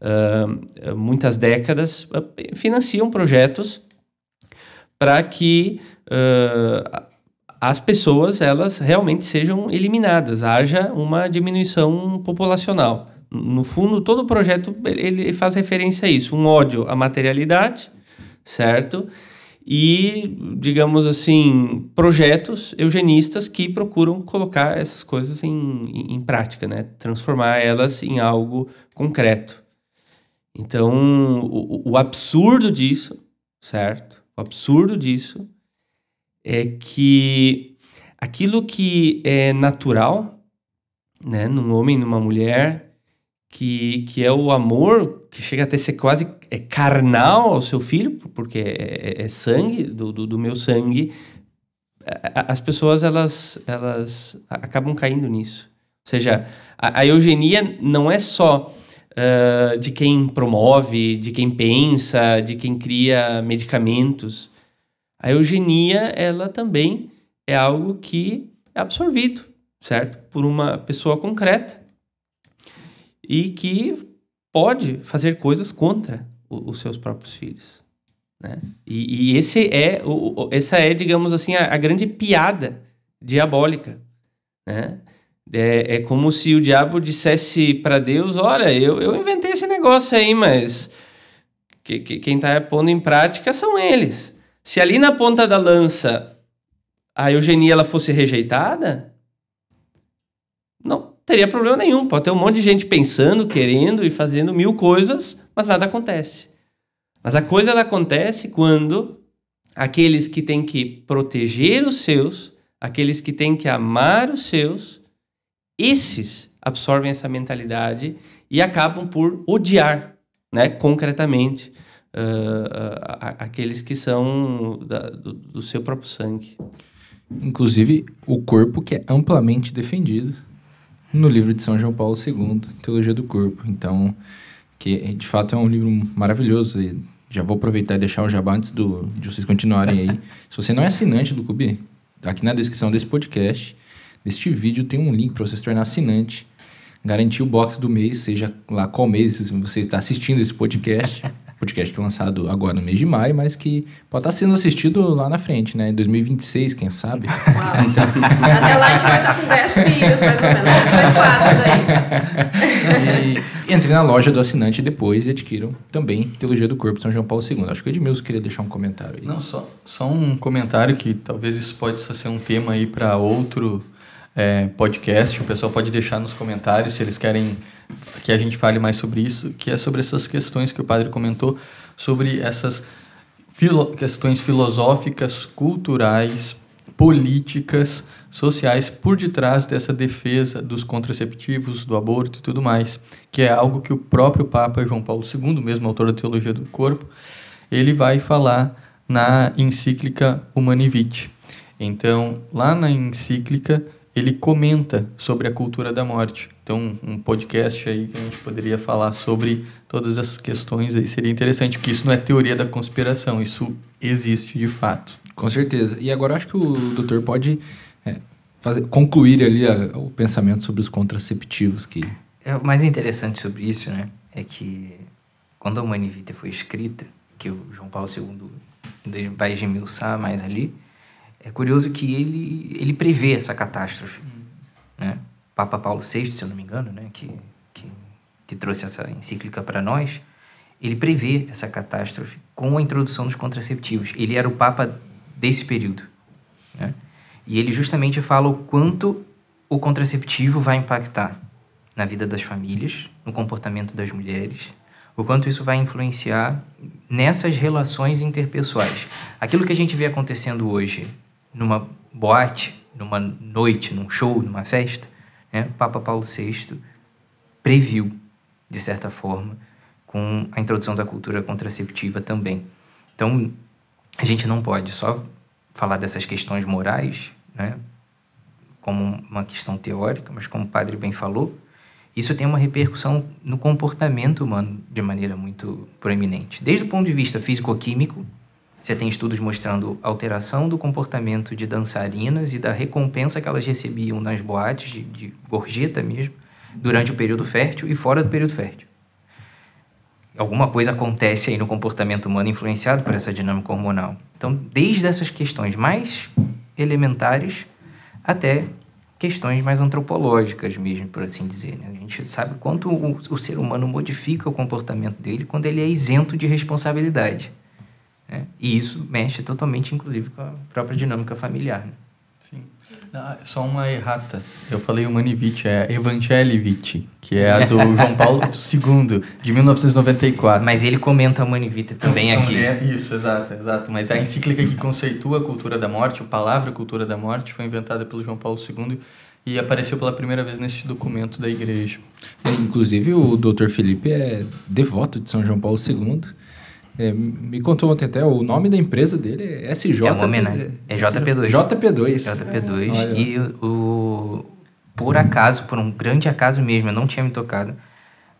uh, muitas décadas, financiam projetos para que uh, as pessoas elas realmente sejam eliminadas, haja uma diminuição populacional. No fundo, todo o projeto ele faz referência a isso, um ódio à materialidade, certo? E, digamos assim, projetos eugenistas que procuram colocar essas coisas em, em, em prática, né? Transformar elas em algo concreto. Então, o, o absurdo disso, certo? O absurdo disso é que aquilo que é natural, né, num homem, numa mulher, que, que é o amor que chega até ser quase é carnal ao seu filho, porque é, é, é sangue do, do, do, meu sangue, as pessoas elas, elas acabam caindo nisso. Ou seja, a, a eugenia não é só uh, de quem promove, de quem pensa, de quem cria medicamentos. A eugenia, ela também é algo que é absorvido, certo? Por uma pessoa concreta e que pode fazer coisas contra o, os seus próprios filhos. Né? E, e, esse é o, essa é, digamos assim, a, a grande piada diabólica. Né? É, é, como se o diabo dissesse para Deus: Olha, eu, eu inventei esse negócio aí, mas que, que, quem está pondo em prática são eles. Se ali na ponta da lança a eugenia ela fosse rejeitada, teria problema nenhum. Pode ter um monte de gente pensando, querendo e fazendo mil coisas, mas nada acontece. Mas a coisa ela acontece quando aqueles que têm que proteger os seus, aqueles que têm que amar os seus, esses absorvem essa mentalidade e acabam por odiar, né, concretamente, uh, aqueles que são da, do, do seu próprio sangue. Inclusive, o corpo que é amplamente defendido no livro de São João Paulo II, Teologia do Corpo. Então, que de fato é um livro maravilhoso já vou aproveitar e deixar o jabá antes do, de vocês continuarem aí. *laughs* Se você não é assinante do clube, aqui na descrição desse podcast, deste vídeo, tem um link para você se tornar assinante. Garantir o box do mês, seja lá qual mês você está assistindo esse podcast. *laughs* podcast que é lançado agora no mês de maio, mas que pode estar sendo assistido lá na frente, né? Em 2026, quem sabe. Uau. *laughs* Até lá a gente vai estar com 10 filhos, mais ou menos. Mais quatro daí. E entre na loja do assinante depois e adquiram também Teologia do Corpo São João Paulo II. Acho que o Edmilson queria deixar um comentário aí. Não, só, só um comentário que talvez isso pode ser um tema aí para outro é, podcast. O pessoal pode deixar nos comentários se eles querem que a gente fale mais sobre isso, que é sobre essas questões que o padre comentou, sobre essas filo questões filosóficas, culturais, políticas, sociais por detrás dessa defesa dos contraceptivos, do aborto e tudo mais, que é algo que o próprio Papa João Paulo II, mesmo autor da Teologia do Corpo, ele vai falar na encíclica Humani Vitae. Então, lá na encíclica, ele comenta sobre a cultura da morte. Então, um podcast aí que a gente poderia falar sobre todas essas questões aí seria interessante, porque isso não é teoria da conspiração, isso existe de fato. Com certeza. E agora acho que o doutor pode é, fazer, concluir ali a, o pensamento sobre os contraceptivos que... É, o mais interessante sobre isso, né, é que quando a Humani Vitae foi escrita, que o João Paulo II vai esmiuçar mais ali, é curioso que ele, ele prevê essa catástrofe. Né? Papa Paulo VI, se eu não me engano, né? que, que, que trouxe essa encíclica para nós, ele prevê essa catástrofe com a introdução dos contraceptivos. Ele era o Papa desse período. Né? E ele justamente fala o quanto o contraceptivo vai impactar na vida das famílias, no comportamento das mulheres, o quanto isso vai influenciar nessas relações interpessoais. Aquilo que a gente vê acontecendo hoje numa boate, numa noite, num show, numa festa, né, o Papa Paulo VI previu, de certa forma, com a introdução da cultura contraceptiva também. Então, a gente não pode só falar dessas questões morais, né, como uma questão teórica, mas como o padre bem falou, isso tem uma repercussão no comportamento humano de maneira muito proeminente. Desde o ponto de vista físico-químico, você tem estudos mostrando alteração do comportamento de dançarinas e da recompensa que elas recebiam nas boates, de, de gorjeta mesmo, durante o período fértil e fora do período fértil. Alguma coisa acontece aí no comportamento humano influenciado por essa dinâmica hormonal. Então, desde essas questões mais elementares até questões mais antropológicas mesmo, por assim dizer. Né? A gente sabe quanto o, o ser humano modifica o comportamento dele quando ele é isento de responsabilidade. Né? E isso mexe totalmente, inclusive, com a própria dinâmica familiar. Né? Sim. Não, só uma errata. Eu falei Humanivite, é Evangelivite, que é a do João *laughs* Paulo II, de 1994. Mas ele comenta a Humanivite também aqui. É isso, exato, exato. Mas a encíclica que conceitua a cultura da morte, a palavra cultura da morte, foi inventada pelo João Paulo II e apareceu pela primeira vez nesse documento da igreja. É, inclusive, o doutor Felipe é devoto de São João Paulo II. É, me contou ontem até, o nome da empresa dele é SJ. É uma homenagem. É JP2. JP2. JP2. Olha. E o, por acaso, por um grande acaso mesmo, eu não tinha me tocado,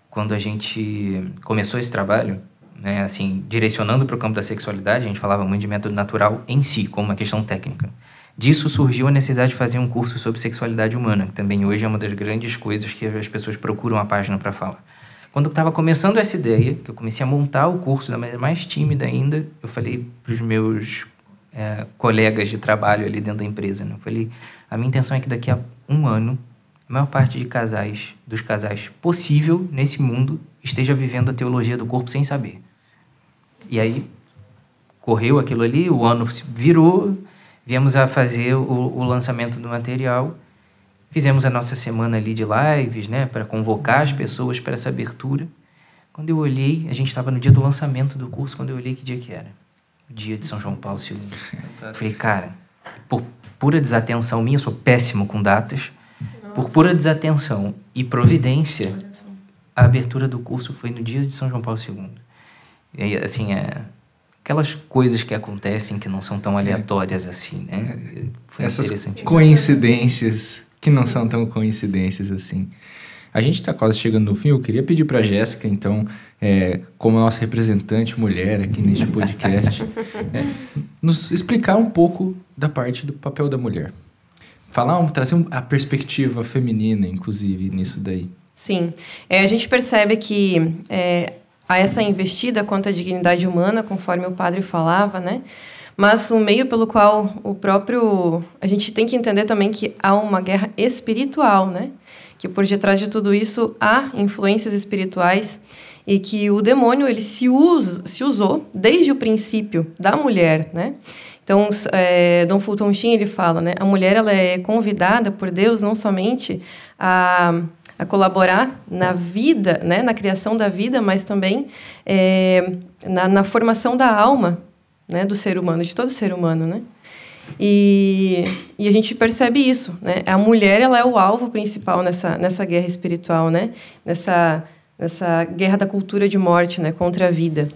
quando a gente começou esse trabalho, né, assim, direcionando para o campo da sexualidade, a gente falava muito de método natural em si, como uma questão técnica. Disso surgiu a necessidade de fazer um curso sobre sexualidade humana, que também hoje é uma das grandes coisas que as pessoas procuram a página para falar. Quando eu estava começando essa ideia, que eu comecei a montar o curso da maneira mais tímida ainda, eu falei para os meus é, colegas de trabalho ali dentro da empresa, né? eu falei, a minha intenção é que daqui a um ano, a maior parte de casais, dos casais possível nesse mundo, esteja vivendo a teologia do corpo sem saber. E aí, correu aquilo ali, o ano virou, viemos a fazer o, o lançamento do material, Fizemos a nossa semana ali de lives, né, para convocar as pessoas para essa abertura. Quando eu olhei, a gente estava no dia do lançamento do curso, quando eu olhei que dia que era. O dia de São João Paulo II. *laughs* Falei, cara, por pura desatenção minha, eu sou péssimo com datas, por pura desatenção e providência, a abertura do curso foi no dia de São João Paulo II. E aí, assim, é aquelas coisas que acontecem que não são tão aleatórias assim, né? Foi Essas interessante. coincidências que não são tão coincidências assim. A gente está quase chegando no fim. Eu queria pedir para a Jéssica, então, é, como nossa representante mulher aqui neste podcast, é, nos explicar um pouco da parte do papel da mulher. Falar, um, trazer a perspectiva feminina, inclusive, nisso daí. Sim. É, a gente percebe que é, há essa investida contra a dignidade humana, conforme o padre falava, né? Mas o meio pelo qual o próprio. A gente tem que entender também que há uma guerra espiritual, né? Que por detrás de tudo isso há influências espirituais e que o demônio ele se, usa, se usou desde o princípio da mulher, né? Então, é, Dom Fulton Sheen ele fala, né? A mulher ela é convidada por Deus não somente a, a colaborar na vida, né? Na criação da vida, mas também é, na, na formação da alma né, do ser humano, de todo ser humano, né? E, e a gente percebe isso, né? A mulher ela é o alvo principal nessa nessa guerra espiritual, né? Nessa nessa guerra da cultura de morte, né, contra a vida.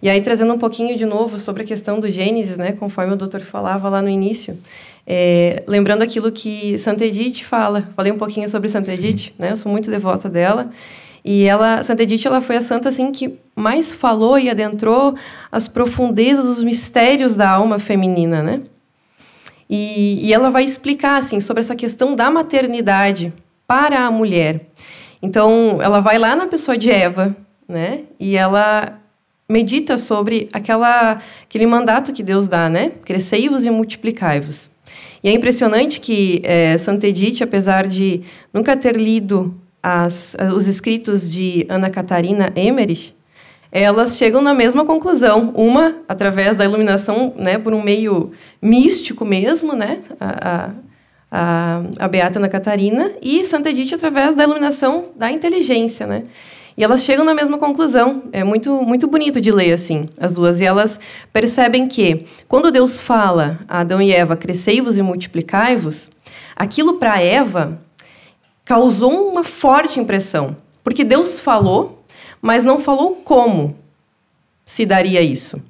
E aí trazendo um pouquinho de novo sobre a questão do Gênesis, né, conforme o doutor falava lá no início, é, lembrando aquilo que Santa Edith fala. Falei um pouquinho sobre Santa Edith, né? Eu sou muito devota dela. E ela, Santa Edith, ela foi a santa assim que mais falou e adentrou as profundezas, os mistérios da alma feminina, né? E, e ela vai explicar assim sobre essa questão da maternidade para a mulher. Então, ela vai lá na pessoa de Eva, né? E ela medita sobre aquela aquele mandato que Deus dá, né? Crescei-vos e multiplicai-vos. E é impressionante que é, Santa Edith, apesar de nunca ter lido as, os escritos de Ana Catarina Emmerich, elas chegam na mesma conclusão. Uma, através da iluminação, né, por um meio místico mesmo, né, a, a, a Beata Ana Catarina, e Santa Edith através da iluminação da inteligência, né. E elas chegam na mesma conclusão. É muito, muito bonito de ler assim, as duas. E elas percebem que, quando Deus fala a Adão e Eva, crescei-vos e multiplicai-vos, aquilo para Eva causou uma forte impressão, porque Deus falou, mas não falou como se daria isso.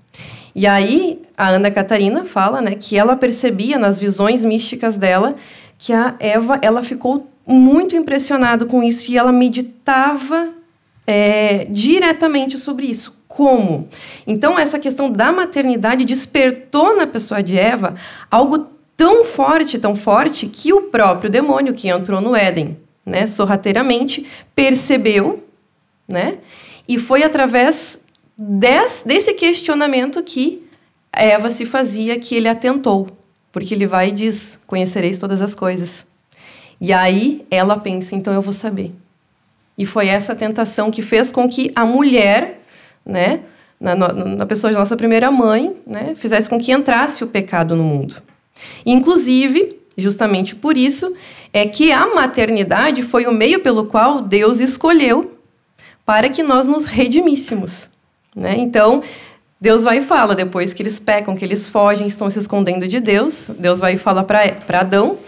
E aí a Ana Catarina fala, né, que ela percebia nas visões místicas dela que a Eva ela ficou muito impressionada com isso e ela meditava é, diretamente sobre isso. Como? Então, essa questão da maternidade despertou na pessoa de Eva algo tão forte, tão forte, que o próprio demônio que entrou no Éden, né, sorrateiramente, percebeu, né, e foi através des, desse questionamento que Eva se fazia que ele atentou, porque ele vai e diz: Conhecereis todas as coisas. E aí ela pensa: então eu vou saber. E foi essa tentação que fez com que a mulher, né, na, na pessoa de nossa primeira mãe, né, fizesse com que entrasse o pecado no mundo. Inclusive, justamente por isso, é que a maternidade foi o meio pelo qual Deus escolheu para que nós nos redimíssemos. Né? Então, Deus vai e fala, depois que eles pecam, que eles fogem, estão se escondendo de Deus, Deus vai e fala para Adão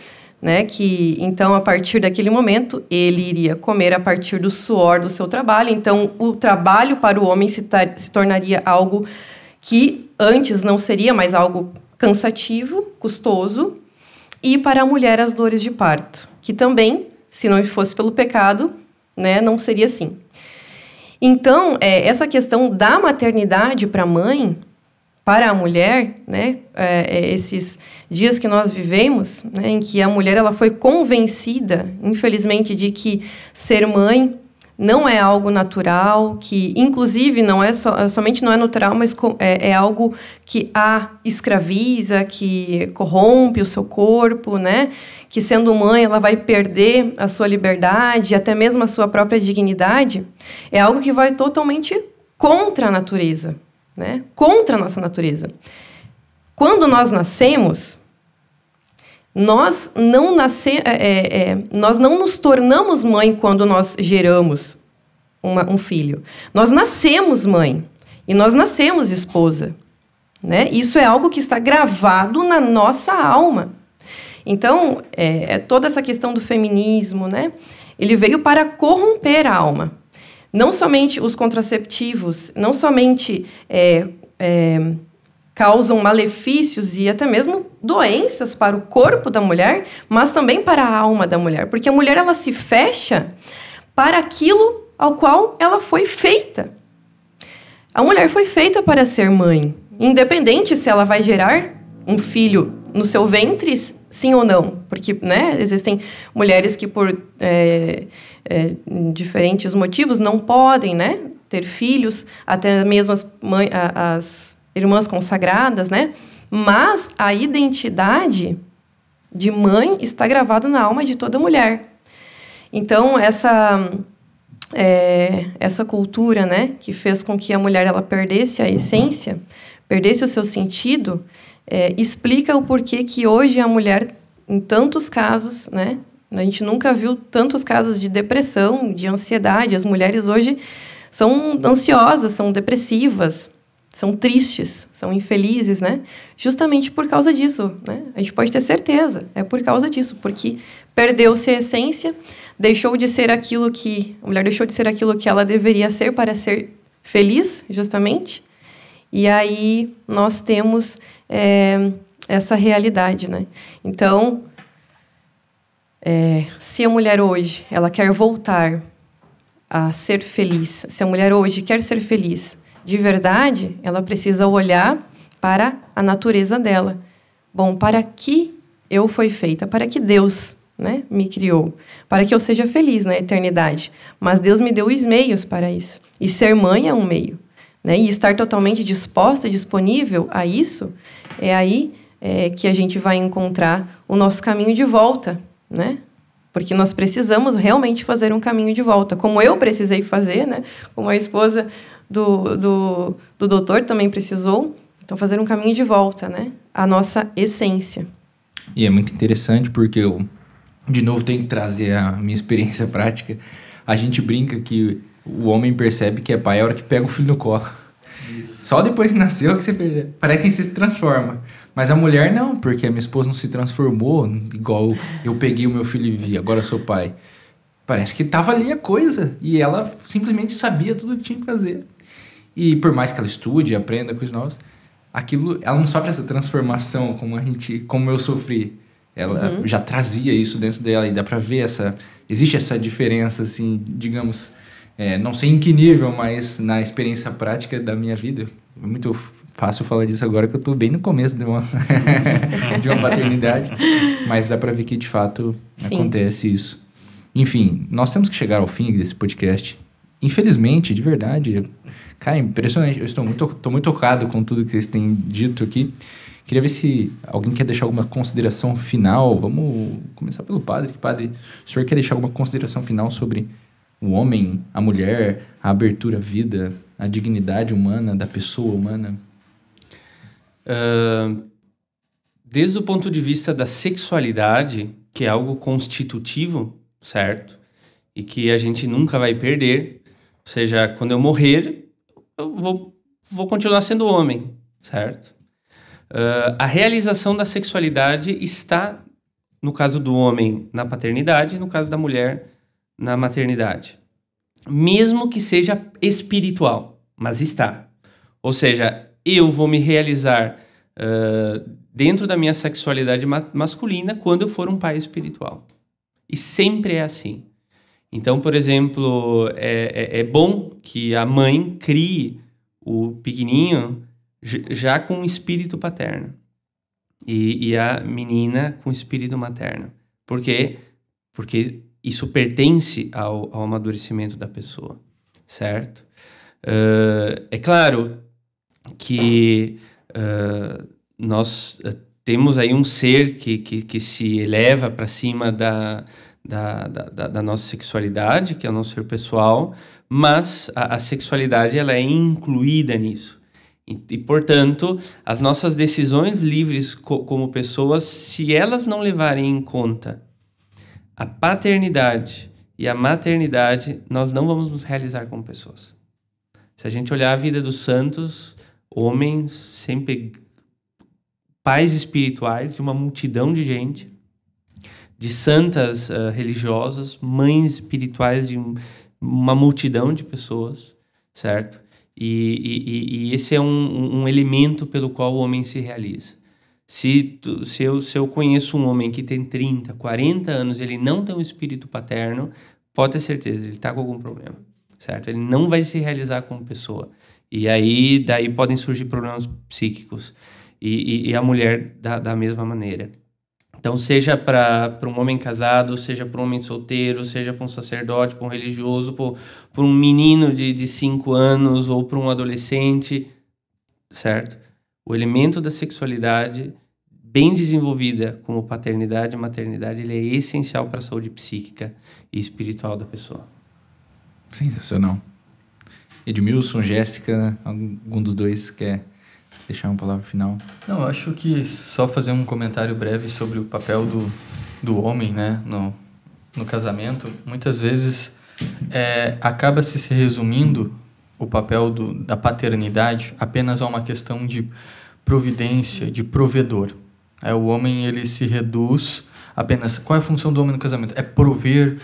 né, que então a partir daquele momento ele iria comer a partir do suor do seu trabalho. Então o trabalho para o homem se, se tornaria algo que antes não seria mais algo cansativo, custoso, e para a mulher as dores de parto, que também, se não fosse pelo pecado, né, não seria assim. Então, é, essa questão da maternidade para a mãe para a mulher, né, é, é, esses dias que nós vivemos, né, em que a mulher ela foi convencida, infelizmente, de que ser mãe não é algo natural, que inclusive não é so, somente não é natural, mas é, é, algo que a escraviza, que corrompe o seu corpo, né? Que sendo mãe ela vai perder a sua liberdade, até mesmo a sua própria dignidade, é algo que vai totalmente contra a natureza né? contra a nossa natureza. Quando nós nascemos, nós não, nasce, é, é, é, nós não nos tornamos mãe quando nós geramos uma, um filho. Nós nascemos mãe e nós nascemos esposa. Né? Isso é algo que está gravado na nossa alma. Então, é, é toda essa questão do feminismo, né? ele veio para corromper a alma não somente os contraceptivos, não somente é, é, causam malefícios e até mesmo doenças para o corpo da mulher, mas também para a alma da mulher, porque a mulher ela se fecha para aquilo ao qual ela foi feita. A mulher foi feita para ser mãe, independente se ela vai gerar um filho no seu ventre, sim ou não. Porque né, existem mulheres que, por é, é, diferentes motivos, não podem né, ter filhos, até mesmo as, mãe, as irmãs consagradas, né? Mas a identidade de mãe está gravada na alma de toda mulher. Então, essa é, essa cultura, né, que fez com que a mulher ela perdesse a essência, perdesse o seu sentido, é, explica o porquê que hoje a mulher, em tantos casos, né, a gente nunca viu tantos casos de depressão, de ansiedade. As mulheres hoje são ansiosas, são depressivas, são tristes, são infelizes, né? Justamente por causa disso, né? A gente pode ter certeza, é por causa disso, porque perdeu-se a essência, deixou de ser aquilo que a mulher deixou de ser aquilo que ela deveria ser para ser feliz, justamente. E aí nós temos é, essa realidade, né? Então, é, se a mulher hoje ela quer voltar a ser feliz, se a mulher hoje quer ser feliz de verdade, ela precisa olhar para a natureza dela. Bom, para que eu fui feita? Para que Deus né, me criou? Para que eu seja feliz na eternidade. Mas Deus me deu os meios para isso. E ser mãe é um meio. Né? E estar totalmente disposta, disponível a isso, é aí é, que a gente vai encontrar o nosso caminho de volta, né? Porque nós precisamos realmente fazer um caminho de volta, como eu precisei fazer, né? Como a esposa do, do, do doutor também precisou. Então, fazer um caminho de volta, né? A nossa essência. E é muito interessante porque eu, de novo, tenho que trazer a minha experiência *laughs* prática. A gente brinca que o homem percebe que é pai a hora que pega o filho no colo. Isso. Só depois que nasceu que você percebe. Parece que você se transforma. Mas a mulher não, porque a minha esposa não se transformou igual eu peguei o meu filho e vi, agora sou pai. Parece que tava ali a coisa. E ela simplesmente sabia tudo o que tinha que fazer. E por mais que ela estude, aprenda coisas novas, aquilo, ela não sofre essa transformação como a gente, como eu sofri. Ela uhum. já trazia isso dentro dela e dá para ver essa, existe essa diferença assim, digamos, é, não sei em que nível, mas na experiência prática da minha vida. É muito fácil falar disso agora que eu tô bem no começo de uma, *laughs* de uma paternidade, mas dá para ver que de fato Sim. acontece isso. Enfim, nós temos que chegar ao fim desse podcast. Infelizmente, de verdade, Cara, impressionante. Eu estou muito, estou muito tocado com tudo que vocês têm dito aqui. Queria ver se alguém quer deixar alguma consideração final. Vamos começar pelo padre. Padre, o senhor quer deixar alguma consideração final sobre o homem, a mulher, a abertura à vida, a dignidade humana da pessoa humana? Uh, desde o ponto de vista da sexualidade, que é algo constitutivo, certo? E que a gente nunca vai perder. Ou seja, quando eu morrer, eu vou, vou continuar sendo homem, certo? Uh, a realização da sexualidade está, no caso do homem, na paternidade, no caso da mulher, na maternidade. Mesmo que seja espiritual, mas está. Ou seja, eu vou me realizar uh, dentro da minha sexualidade ma masculina quando eu for um pai espiritual. E sempre é assim. Então, por exemplo, é, é, é bom que a mãe crie o pequenininho já com espírito paterno e, e, a menina com espírito materno. Por quê? Porque isso pertence ao, ao amadurecimento da pessoa, certo? Uh, é claro que uh, nós temos aí um ser que, que, que se eleva para cima da, da, da, da, nossa sexualidade, que é o nosso ser pessoal, mas a, a sexualidade ela é incluída nisso. E, e, portanto, as nossas decisões livres co como pessoas, se elas não levarem em conta a paternidade e a maternidade, nós não vamos nos realizar como pessoas. Se a gente olhar a vida dos santos, homens, sempre pais espirituais de uma multidão de gente, de santas uh, religiosas, mães espirituais de uma multidão de pessoas, certo? E, e, e esse é um, um, elemento pelo qual o homem se realiza. Se, tu, se, eu, se eu conheço um homem que tem 30, 40 anos, ele não tem um espírito paterno, pode ter certeza, ele está com algum problema, certo? Ele não vai se realizar como pessoa. E aí, daí podem surgir problemas psíquicos. E, e, e a mulher da, da mesma maneira. Então, seja para um homem casado, seja para um homem solteiro, seja para um sacerdote, para um religioso, para um menino de 5 anos ou para um adolescente, certo? O elemento da sexualidade bem desenvolvida como paternidade e maternidade, ele é essencial para a saúde psíquica e espiritual da pessoa. Sensacional. Edmilson, Jéssica, algum dos dois quer deixar uma palavra final? Não, eu acho que só fazer um comentário breve sobre o papel do, do homem né, no, no casamento. Muitas vezes é, acaba-se se resumindo o papel do, da paternidade apenas a uma questão de providência, de provedor. É, o homem ele se reduz apenas. Qual é a função do homem no casamento? É prover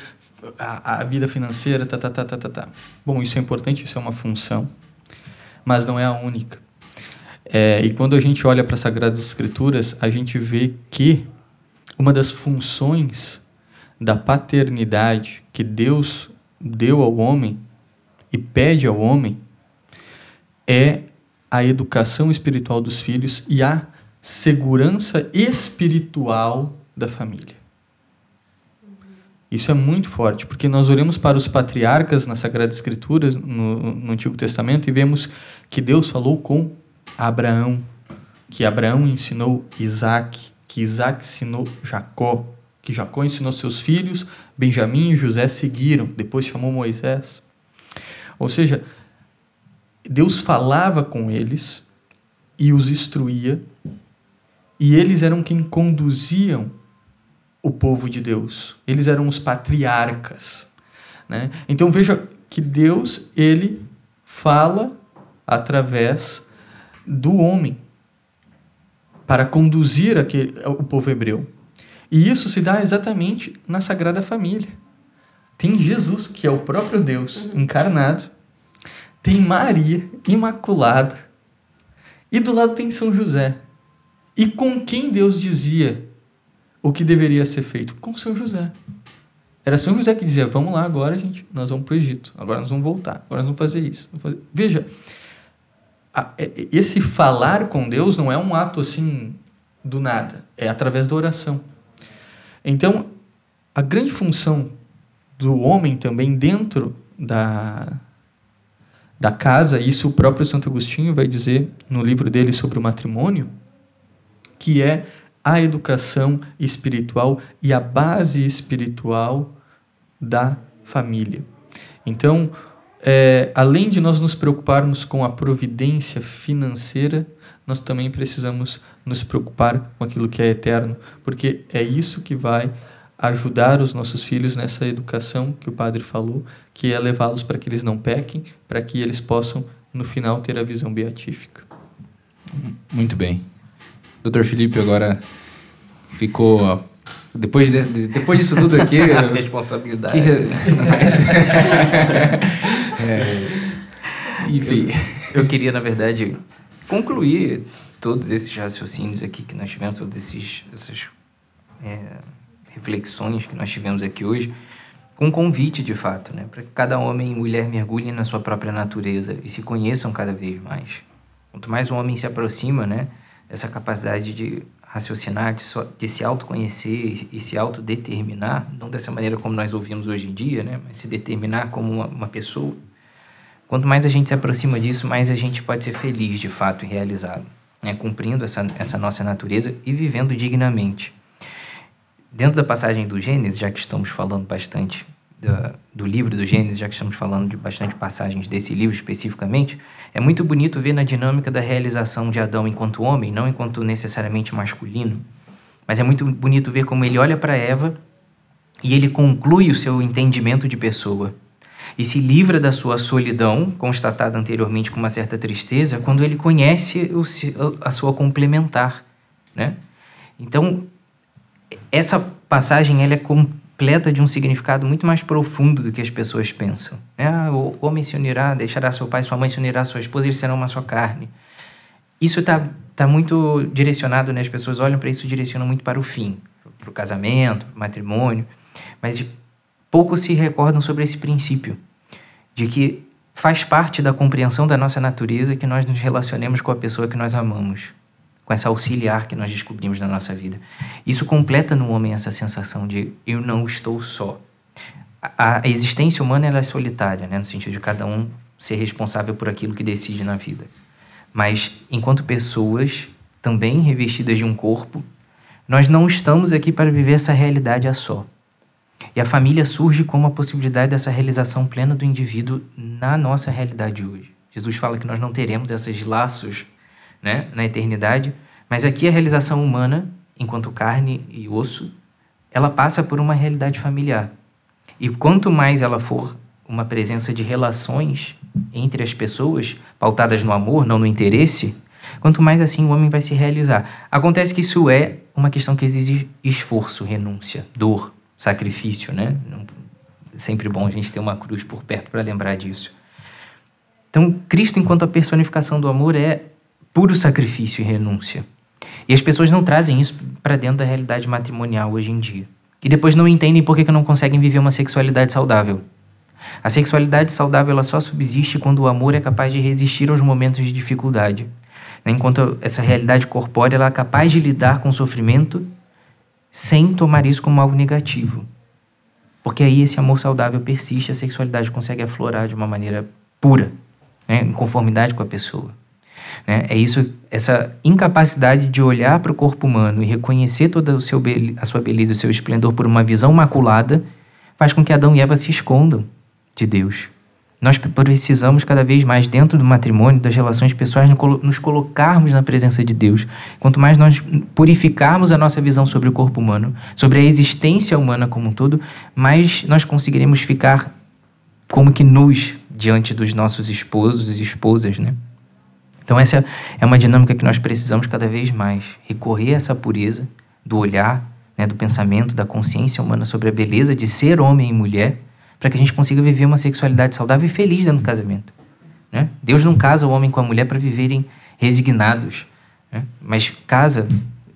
a, a vida financeira, tá, tá, tá, tá, tá, tá. Bom, isso é importante, isso é uma função, mas não é a única. É, e quando a gente olha para as Sagradas Escrituras, a gente vê que uma das funções da paternidade que Deus deu ao homem e pede ao homem é a educação espiritual dos filhos e a segurança espiritual da família. Isso é muito forte, porque nós olhamos para os patriarcas na Sagrada Escritura, no, no Antigo Testamento, e vemos que Deus falou com Abraão, que Abraão ensinou Isaac, que Isaac ensinou Jacó, que Jacó ensinou seus filhos, Benjamim e José seguiram, depois chamou Moisés. Ou seja, Deus falava com eles e os instruía e eles eram quem conduziam o povo de Deus. Eles eram os patriarcas. Né? Então veja que Deus ele fala através do homem para conduzir aquele, o povo hebreu. E isso se dá exatamente na Sagrada Família. Tem Jesus, que é o próprio Deus encarnado. Tem Maria, imaculada. E do lado tem São José, e com quem Deus dizia o que deveria ser feito? Com São José. Era São José que dizia: Vamos lá agora, gente, nós vamos para o Egito, agora nós vamos voltar, agora nós vamos fazer isso. Vamos fazer... Veja, esse falar com Deus não é um ato assim do nada, é através da oração. Então, a grande função do homem também dentro da, da casa, isso o próprio Santo Agostinho vai dizer no livro dele sobre o matrimônio, que é a educação espiritual e a base espiritual da família. Então, é, além de nós nos preocuparmos com a providência financeira, nós também precisamos nos preocupar com aquilo que é eterno, porque é isso que vai ajudar os nossos filhos nessa educação que o padre falou, que é levá-los para que eles não pequem, para que eles possam, no final, ter a visão beatífica. Muito bem. Doutor Felipe agora ficou. Depois, de, depois disso tudo aqui. *laughs* responsabilidade. Que, *laughs* é, *laughs* enfim. Eu, eu queria, na verdade, concluir todos esses raciocínios aqui que nós tivemos, todas esses, essas é, reflexões que nós tivemos aqui hoje, com um convite de fato, né, para que cada homem e mulher mergulhem na sua própria natureza e se conheçam cada vez mais. Quanto mais um homem se aproxima, né, essa capacidade de raciocinar, de, so, de se autoconhecer e se autodeterminar, não dessa maneira como nós ouvimos hoje em dia, né, mas se determinar como uma, uma pessoa. Quanto mais a gente se aproxima disso, mais a gente pode ser feliz de fato e realizado, né, cumprindo essa, essa nossa natureza e vivendo dignamente. Dentro da passagem do Gênesis, já que estamos falando bastante do, do livro do Gênesis, já que estamos falando de bastante passagens desse livro especificamente, é muito bonito ver na dinâmica da realização de Adão enquanto homem, não enquanto necessariamente masculino, mas é muito bonito ver como ele olha para Eva e ele conclui o seu entendimento de pessoa e se livra da sua solidão, constatada anteriormente com uma certa tristeza, quando ele conhece o, a sua complementar, né? Então, essa passagem ela é completa de um significado muito mais profundo do que as pessoas pensam. Né? Ah, o homem se unirá, deixará seu pai, sua mãe se unirá, sua esposa, eles serão uma só carne. Isso está tá muito direcionado, né? as pessoas olham para isso e direcionam muito para o fim, para o casamento, para o matrimônio, mas de, pouco se recordam sobre esse princípio de que faz parte da compreensão da nossa natureza que nós nos relacionemos com a pessoa que nós amamos, com essa auxiliar que nós descobrimos na nossa vida. Isso completa no homem essa sensação de eu não estou só. A, a existência humana é solitária, né, no sentido de cada um ser responsável por aquilo que decide na vida. Mas enquanto pessoas também revestidas de um corpo, nós não estamos aqui para viver essa realidade a só. E a família surge como a possibilidade dessa realização plena do indivíduo na nossa realidade hoje. Jesus fala que nós não teremos esses laços né, na eternidade, mas aqui a realização humana, enquanto carne e osso, ela passa por uma realidade familiar. E quanto mais ela for uma presença de relações entre as pessoas, pautadas no amor, não no interesse, quanto mais assim o homem vai se realizar. Acontece que isso é uma questão que exige esforço, renúncia, dor, sacrifício, né? Sempre bom a gente ter uma cruz por perto para lembrar disso. Então, Cristo, enquanto a personificação do amor, é puro sacrifício e renúncia. E as pessoas não trazem isso para dentro da realidade matrimonial hoje em dia. E depois não entendem por que, que não conseguem viver uma sexualidade saudável. A sexualidade saudável ela só subsiste quando o amor é capaz de resistir aos momentos de dificuldade. Enquanto essa realidade corpórea ela é capaz de lidar com o sofrimento sem tomar isso como algo negativo. Porque aí esse amor saudável persiste, a sexualidade consegue aflorar de uma maneira pura, né, em conformidade com a pessoa. Né? É isso, essa incapacidade de olhar para o corpo humano e reconhecer toda o seu a sua beleza, o seu esplendor por uma visão maculada, faz com que Adão e Eva se escondam de Deus. Nós precisamos cada vez mais, dentro do matrimônio, das relações pessoais, nos colocarmos na presença de Deus. Quanto mais nós purificarmos a nossa visão sobre o corpo humano, sobre a existência humana como um todo, mais nós conseguiremos ficar como que nus diante dos nossos esposos e esposas, né? Então essa é uma dinâmica que nós precisamos cada vez mais recorrer a essa pureza do olhar, né, do pensamento, da consciência humana sobre a beleza de ser homem e mulher para que a gente consiga viver uma sexualidade saudável e feliz dentro do casamento. Né? Deus não casa o homem com a mulher para viverem resignados, né? mas casa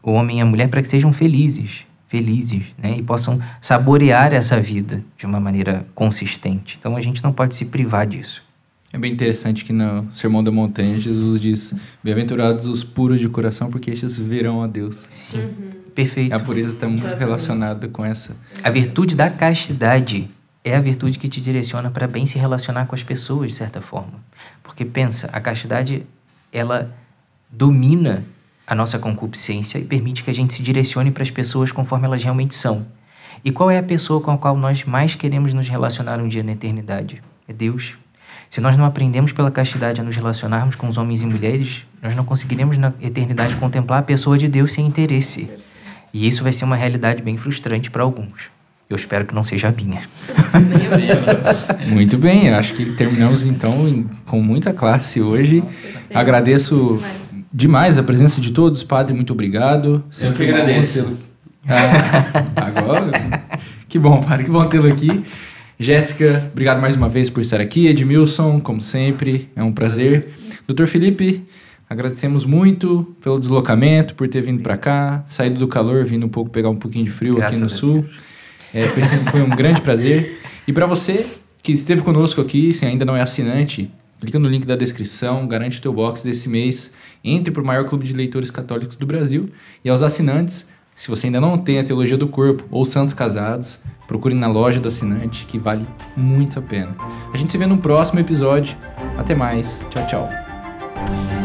o homem e a mulher para que sejam felizes, felizes, né? e possam saborear essa vida de uma maneira consistente. Então a gente não pode se privar disso. É bem interessante que no Sermão da Montanha Jesus diz: Bem-aventurados os puros de coração, porque estes verão a Deus. Sim, uhum. perfeito. A pureza está muito relacionada com essa. A virtude da castidade é a virtude que te direciona para bem se relacionar com as pessoas, de certa forma. Porque pensa, a castidade, ela domina a nossa concupiscência e permite que a gente se direcione para as pessoas conforme elas realmente são. E qual é a pessoa com a qual nós mais queremos nos relacionar um dia na eternidade? É Deus. Se nós não aprendemos pela castidade a nos relacionarmos com os homens e mulheres, nós não conseguiremos na eternidade contemplar a pessoa de Deus sem interesse. E isso vai ser uma realidade bem frustrante para alguns. Eu espero que não seja a minha. *laughs* Muito bem, acho que terminamos então com muita classe hoje. Nossa, Agradeço demais. demais. a presença de todos. Padre, muito obrigado. Eu que agradeço. Ah, agora? que bom, Padre, que bom tê-lo aqui. Jéssica, obrigado mais uma vez por estar aqui. Edmilson, como sempre, é um prazer. Doutor Felipe, agradecemos muito pelo deslocamento, por ter vindo para cá, saído do calor, vindo um pouco pegar um pouquinho de frio Graças aqui no sul. Deus. É, foi, foi um grande prazer. E para você que esteve conosco aqui, se ainda não é assinante, clica no link da descrição, garante teu box desse mês, entre para o maior clube de leitores católicos do Brasil. E aos assinantes, se você ainda não tem a Teologia do Corpo ou Santos Casados, procure na loja do assinante, que vale muito a pena. A gente se vê no próximo episódio. Até mais. Tchau, tchau.